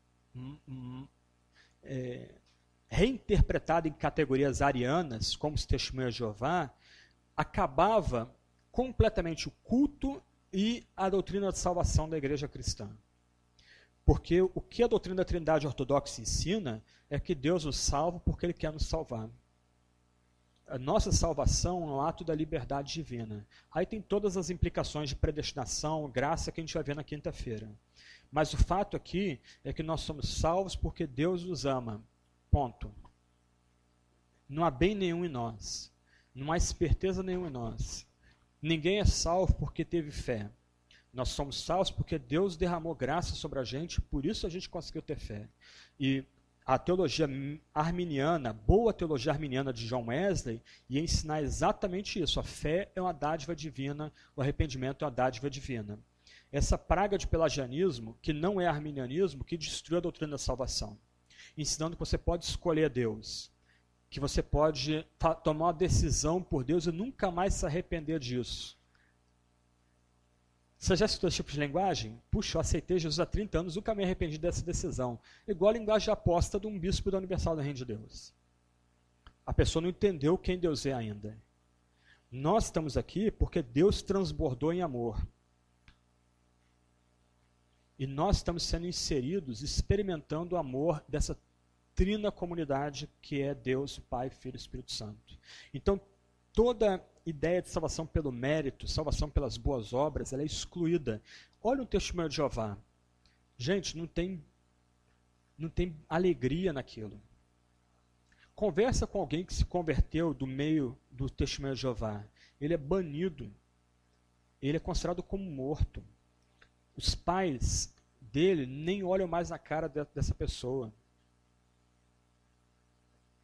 é, reinterpretada em categorias arianas, como os testemunhos de Jeová, acabava completamente o culto e a doutrina de salvação da igreja cristã. Porque o que a doutrina da Trindade ortodoxa ensina é que Deus nos salva porque Ele quer nos salvar. A nossa salvação é um ato da liberdade divina. Aí tem todas as implicações de predestinação, graça que a gente vai ver na quinta-feira. Mas o fato aqui é que nós somos salvos porque Deus nos ama. Ponto. Não há bem nenhum em nós. Não há esperteza nenhuma em nós. Ninguém é salvo porque teve fé. Nós somos salvos porque Deus derramou graça sobre a gente, por isso a gente conseguiu ter fé. E a teologia arminiana, boa teologia arminiana de John Wesley, ia ensinar exatamente isso. A fé é uma dádiva divina, o arrependimento é uma dádiva divina. Essa praga de pelagianismo, que não é arminianismo, que destruiu a doutrina da salvação. Ensinando que você pode escolher Deus, que você pode tomar uma decisão por Deus e nunca mais se arrepender disso. Você já citou esse tipo de linguagem? Puxa, eu aceitei Jesus há 30 anos, nunca me arrependi dessa decisão. Igual a linguagem de aposta de um bispo da Universal do Reino de Deus. A pessoa não entendeu quem Deus é ainda. Nós estamos aqui porque Deus transbordou em amor. E nós estamos sendo inseridos, experimentando o amor dessa trina comunidade que é Deus, Pai, Filho e Espírito Santo. Então, toda ideia de salvação pelo mérito, salvação pelas boas obras, ela é excluída. Olha o testemunho de Jeová. Gente, não tem, não tem alegria naquilo. Conversa com alguém que se converteu do meio do testemunho de Jeová. Ele é banido. Ele é considerado como morto. Os pais dele nem olham mais na cara dessa pessoa.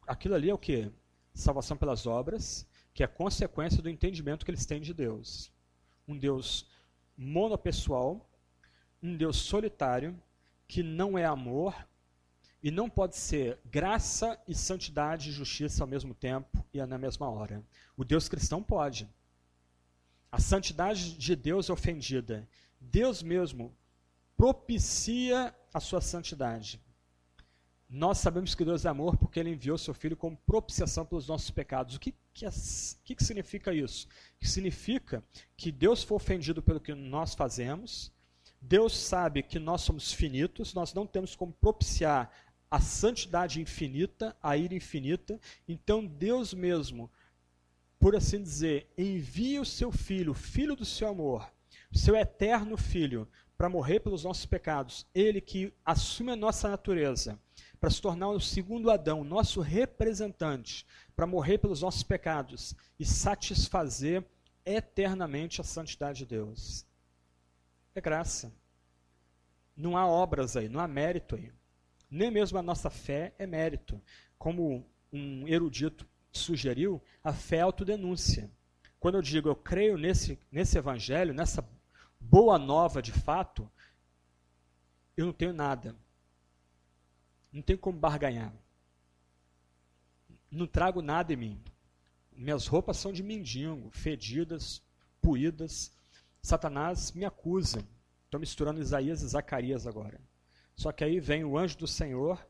Aquilo ali é o que? Salvação pelas obras, que é consequência do entendimento que eles têm de Deus. Um Deus monopessoal, um Deus solitário, que não é amor e não pode ser graça e santidade e justiça ao mesmo tempo e na mesma hora. O Deus cristão pode. A santidade de Deus é ofendida. Deus mesmo propicia a sua santidade. Nós sabemos que Deus é amor porque Ele enviou seu Filho como propiciação pelos nossos pecados. O que, que, é, que, que significa isso? Que significa que Deus foi ofendido pelo que nós fazemos, Deus sabe que nós somos finitos, nós não temos como propiciar a santidade infinita, a ira infinita, então Deus mesmo, por assim dizer, envia o seu Filho, Filho do seu amor, seu eterno Filho, para morrer pelos nossos pecados, Ele que assume a nossa natureza para se tornar o segundo Adão, nosso representante, para morrer pelos nossos pecados e satisfazer eternamente a santidade de Deus. É graça. Não há obras aí, não há mérito aí. Nem mesmo a nossa fé é mérito. Como um erudito sugeriu, a fé é autodenúncia. Quando eu digo eu creio nesse, nesse evangelho, nessa boa nova de fato, eu não tenho nada. Não tenho como barganhar. Não trago nada em mim. Minhas roupas são de mendigo, fedidas, puídas. Satanás me acusa. Estou misturando Isaías e Zacarias agora. Só que aí vem o anjo do Senhor,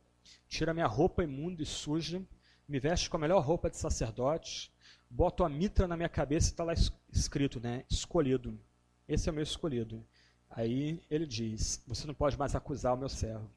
tira minha roupa imunda e suja, me veste com a melhor roupa de sacerdote, boto a mitra na minha cabeça e está lá escrito, né? Escolhido. Esse é o meu escolhido. Aí ele diz: Você não pode mais acusar o meu servo.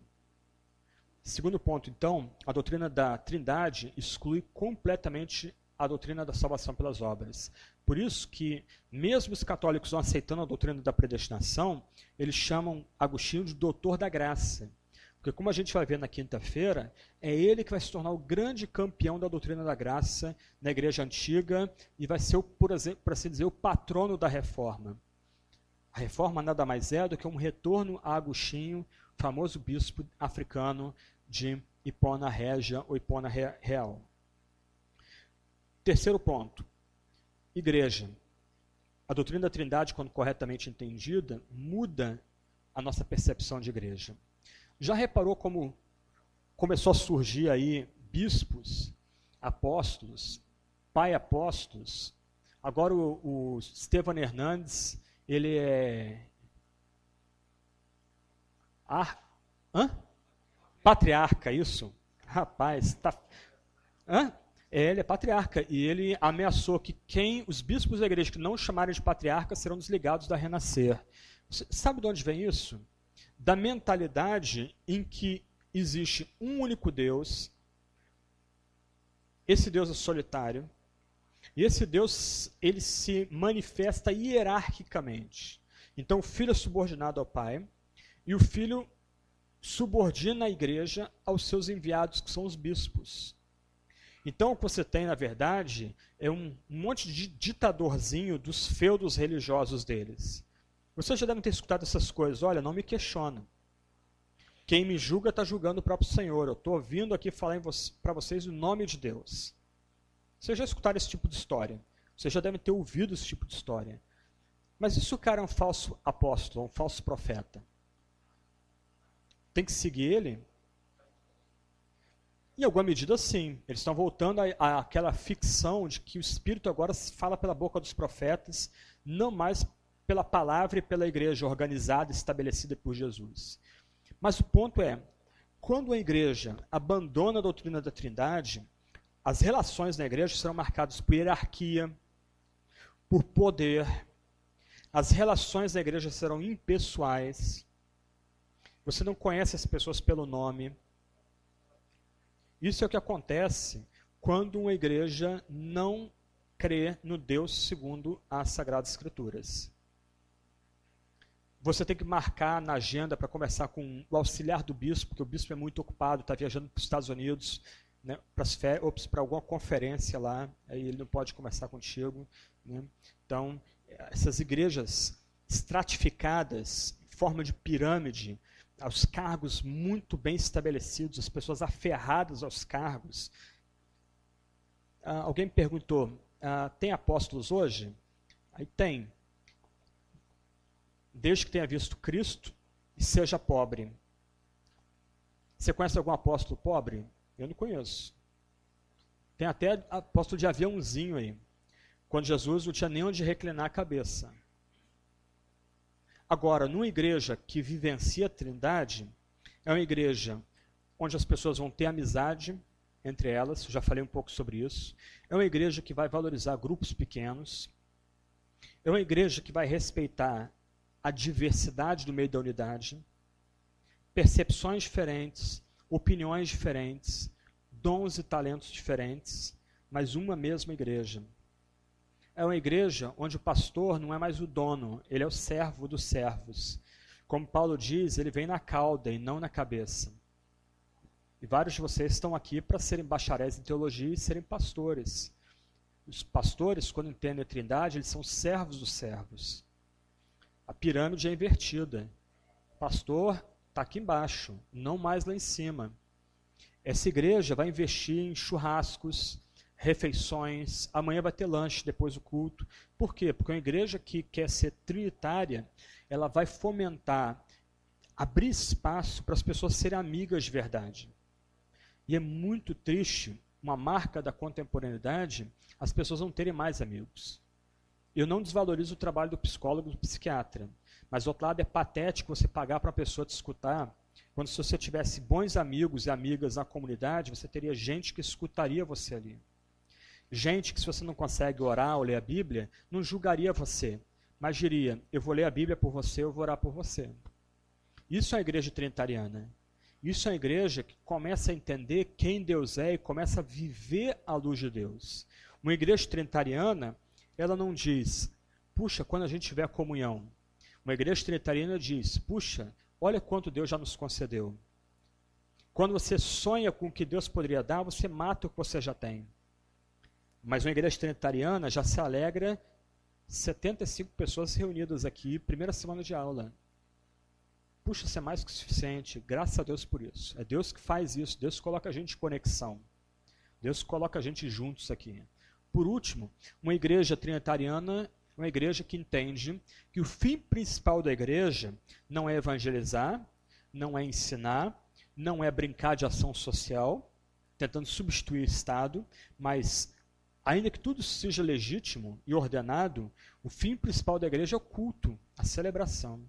Segundo ponto, então, a doutrina da Trindade exclui completamente a doutrina da salvação pelas obras. Por isso que, mesmo os católicos não aceitando a doutrina da predestinação, eles chamam Agostinho de doutor da graça. Porque, como a gente vai ver na quinta-feira, é ele que vai se tornar o grande campeão da doutrina da graça na igreja antiga e vai ser, por, assim dizer, o patrono da reforma. A reforma nada mais é do que um retorno a Agostinho, famoso bispo africano de Hipona Régia ou Hipona Real. Terceiro ponto. Igreja. A doutrina da Trindade, quando corretamente entendida, muda a nossa percepção de igreja. Já reparou como começou a surgir aí bispos, apóstolos, pai apóstolos? Agora o, o Estevan Hernandes, ele é Ar... Hã? patriarca, isso? Rapaz, tá... Hã? É, ele é patriarca e ele ameaçou que quem os bispos da igreja que não chamarem de patriarca serão desligados da renascer. Você sabe de onde vem isso? da mentalidade em que existe um único Deus, esse Deus é solitário, e esse Deus ele se manifesta hierarquicamente. Então o filho é subordinado ao pai, e o filho subordina a igreja aos seus enviados, que são os bispos. Então o que você tem, na verdade, é um monte de ditadorzinho dos feudos religiosos deles. Vocês já devem ter escutado essas coisas. Olha, não me questiona. Quem me julga está julgando o próprio Senhor. Eu estou vindo aqui falar para vocês o nome de Deus. Vocês já escutaram esse tipo de história. Vocês já devem ter ouvido esse tipo de história. Mas isso o cara é um falso apóstolo, um falso profeta. Tem que seguir ele? Em alguma medida, sim. Eles estão voltando àquela ficção de que o Espírito agora fala pela boca dos profetas, não mais pela palavra e pela igreja organizada, estabelecida por Jesus. Mas o ponto é, quando a igreja abandona a doutrina da Trindade, as relações na igreja serão marcadas por hierarquia, por poder, as relações na igreja serão impessoais, você não conhece as pessoas pelo nome. Isso é o que acontece quando uma igreja não crê no Deus segundo as Sagradas Escrituras. Você tem que marcar na agenda para conversar com o auxiliar do bispo, porque o bispo é muito ocupado, está viajando para os Estados Unidos, né, para alguma conferência lá, aí ele não pode conversar contigo. Né? Então, essas igrejas estratificadas, em forma de pirâmide, aos cargos muito bem estabelecidos, as pessoas aferradas aos cargos. Ah, alguém me perguntou, ah, tem apóstolos hoje? Aí tem desde que tenha visto Cristo e seja pobre. Você conhece algum apóstolo pobre? Eu não conheço. Tem até apóstolo de aviãozinho aí. Quando Jesus não tinha nem onde reclinar a cabeça. Agora, numa igreja que vivencia a trindade, é uma igreja onde as pessoas vão ter amizade entre elas, já falei um pouco sobre isso. É uma igreja que vai valorizar grupos pequenos. É uma igreja que vai respeitar a diversidade do meio da unidade, percepções diferentes, opiniões diferentes, dons e talentos diferentes, mas uma mesma igreja. É uma igreja onde o pastor não é mais o dono, ele é o servo dos servos. Como Paulo diz, ele vem na cauda e não na cabeça. E vários de vocês estão aqui para serem bacharéis em teologia e serem pastores. Os pastores, quando entendem a trindade, eles são servos dos servos. A pirâmide é invertida. O pastor está aqui embaixo, não mais lá em cima. Essa igreja vai investir em churrascos, refeições, amanhã vai ter lanche depois do culto. Por quê? Porque uma igreja que quer ser trinitária, ela vai fomentar, abrir espaço para as pessoas serem amigas de verdade. E é muito triste, uma marca da contemporaneidade, as pessoas não terem mais amigos. Eu não desvalorizo o trabalho do psicólogo do psiquiatra, mas do outro lado é patético você pagar para uma pessoa te escutar, quando se você tivesse bons amigos e amigas na comunidade, você teria gente que escutaria você ali. Gente que se você não consegue orar ou ler a Bíblia, não julgaria você, mas diria: eu vou ler a Bíblia por você, eu vou orar por você. Isso é a igreja trinitariana. Isso é a igreja que começa a entender quem Deus é e começa a viver a luz de Deus. Uma igreja trinitariana, ela não diz, puxa, quando a gente tiver comunhão. Uma igreja trinitariana diz, puxa, olha quanto Deus já nos concedeu. Quando você sonha com o que Deus poderia dar, você mata o que você já tem. Mas uma igreja trinitariana já se alegra 75 pessoas reunidas aqui, primeira semana de aula. Puxa, isso é mais que suficiente. Graças a Deus por isso. É Deus que faz isso. Deus coloca a gente em conexão. Deus coloca a gente juntos aqui. Por último, uma igreja trinitariana uma igreja que entende que o fim principal da igreja não é evangelizar, não é ensinar, não é brincar de ação social, tentando substituir o Estado, mas ainda que tudo seja legítimo e ordenado, o fim principal da igreja é o culto, a celebração.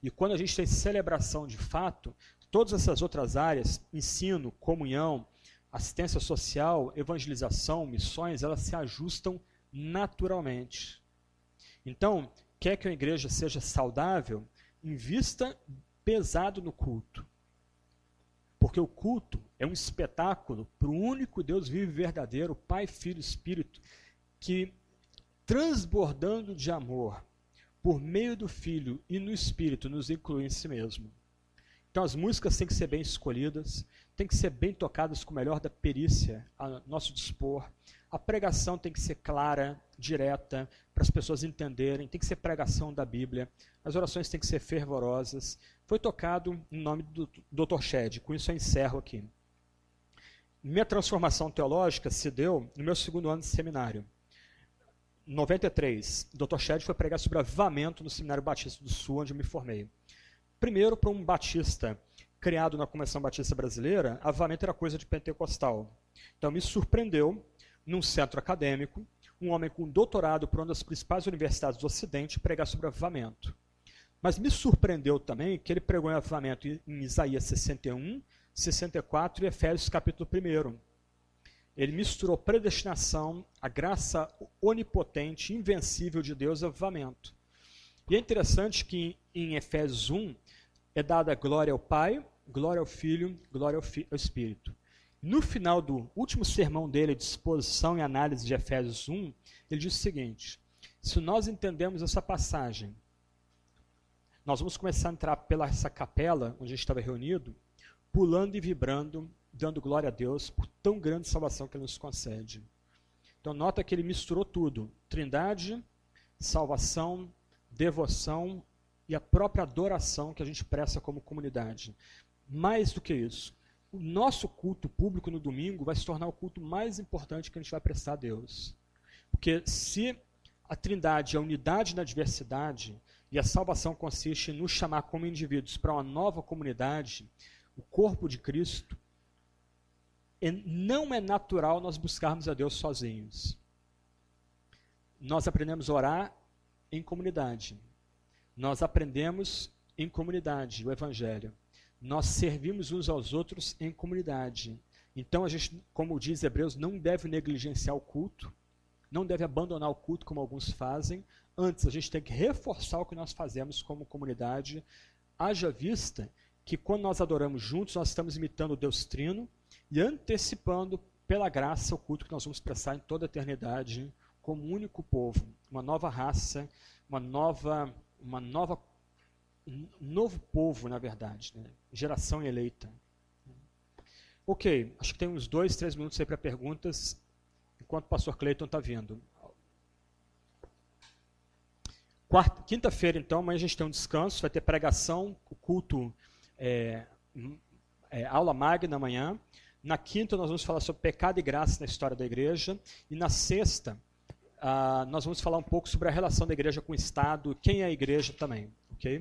E quando a gente tem celebração de fato, todas essas outras áreas, ensino, comunhão, assistência social, evangelização, missões, elas se ajustam naturalmente. Então, quer que a igreja seja saudável, invista pesado no culto. Porque o culto é um espetáculo para o único Deus vivo e verdadeiro, Pai, Filho e Espírito, que transbordando de amor, por meio do Filho e no Espírito, nos inclui em si mesmo. Então as músicas têm que ser bem escolhidas, têm que ser bem tocadas com o melhor da perícia a nosso dispor. A pregação tem que ser clara, direta, para as pessoas entenderem, tem que ser pregação da Bíblia. As orações têm que ser fervorosas. Foi tocado em nome do Dr. Shed, com isso eu encerro aqui. Minha transformação teológica se deu no meu segundo ano de seminário. 93, o Dr. Shed foi pregar sobre avivamento no Seminário Batista do Sul, onde eu me formei. Primeiro, para um batista criado na Convenção Batista Brasileira, avivamento era coisa de pentecostal. Então me surpreendeu, num centro acadêmico, um homem com doutorado por uma das principais universidades do Ocidente pregar sobre avivamento. Mas me surpreendeu também que ele pregou em avivamento em Isaías 61, 64 e Efésios capítulo 1. Ele misturou predestinação, a graça onipotente, invencível de Deus e avivamento. E é interessante que em Efésios 1 é dada glória ao Pai, glória ao Filho, glória ao, Espírito. No final do último sermão dele, de exposição e análise de Efésios 1, ele diz o seguinte: se nós entendemos essa passagem, nós vamos começar a entrar pela essa capela onde a gente estava reunido, pulando e vibrando dando glória a Deus por tão grande salvação que Ele nos concede. Então, nota que ele misturou tudo: trindade, salvação, devoção e a própria adoração que a gente presta como comunidade. Mais do que isso, o nosso culto público no domingo vai se tornar o culto mais importante que a gente vai prestar a Deus. Porque se a trindade é a unidade na diversidade e a salvação consiste em nos chamar como indivíduos para uma nova comunidade, o corpo de Cristo, não é natural nós buscarmos a Deus sozinhos. Nós aprendemos a orar em comunidade. Nós aprendemos em comunidade o Evangelho. Nós servimos uns aos outros em comunidade. Então a gente, como diz Hebreus, não deve negligenciar o culto, não deve abandonar o culto como alguns fazem. Antes, a gente tem que reforçar o que nós fazemos como comunidade. Haja vista que quando nós adoramos juntos, nós estamos imitando o Deus Trino, e antecipando pela graça o culto que nós vamos prestar em toda a eternidade como um único povo, uma nova raça, uma nova, uma nova, novo povo, na verdade, né? geração eleita. Ok, acho que tem uns dois, três minutos aí para perguntas, enquanto o pastor Cleiton está vindo. Quinta-feira, então, amanhã a gente tem um descanso, vai ter pregação, o culto, é, é, aula magna amanhã. Na quinta, nós vamos falar sobre pecado e graça na história da igreja. E na sexta, uh, nós vamos falar um pouco sobre a relação da igreja com o Estado, quem é a igreja também. ok?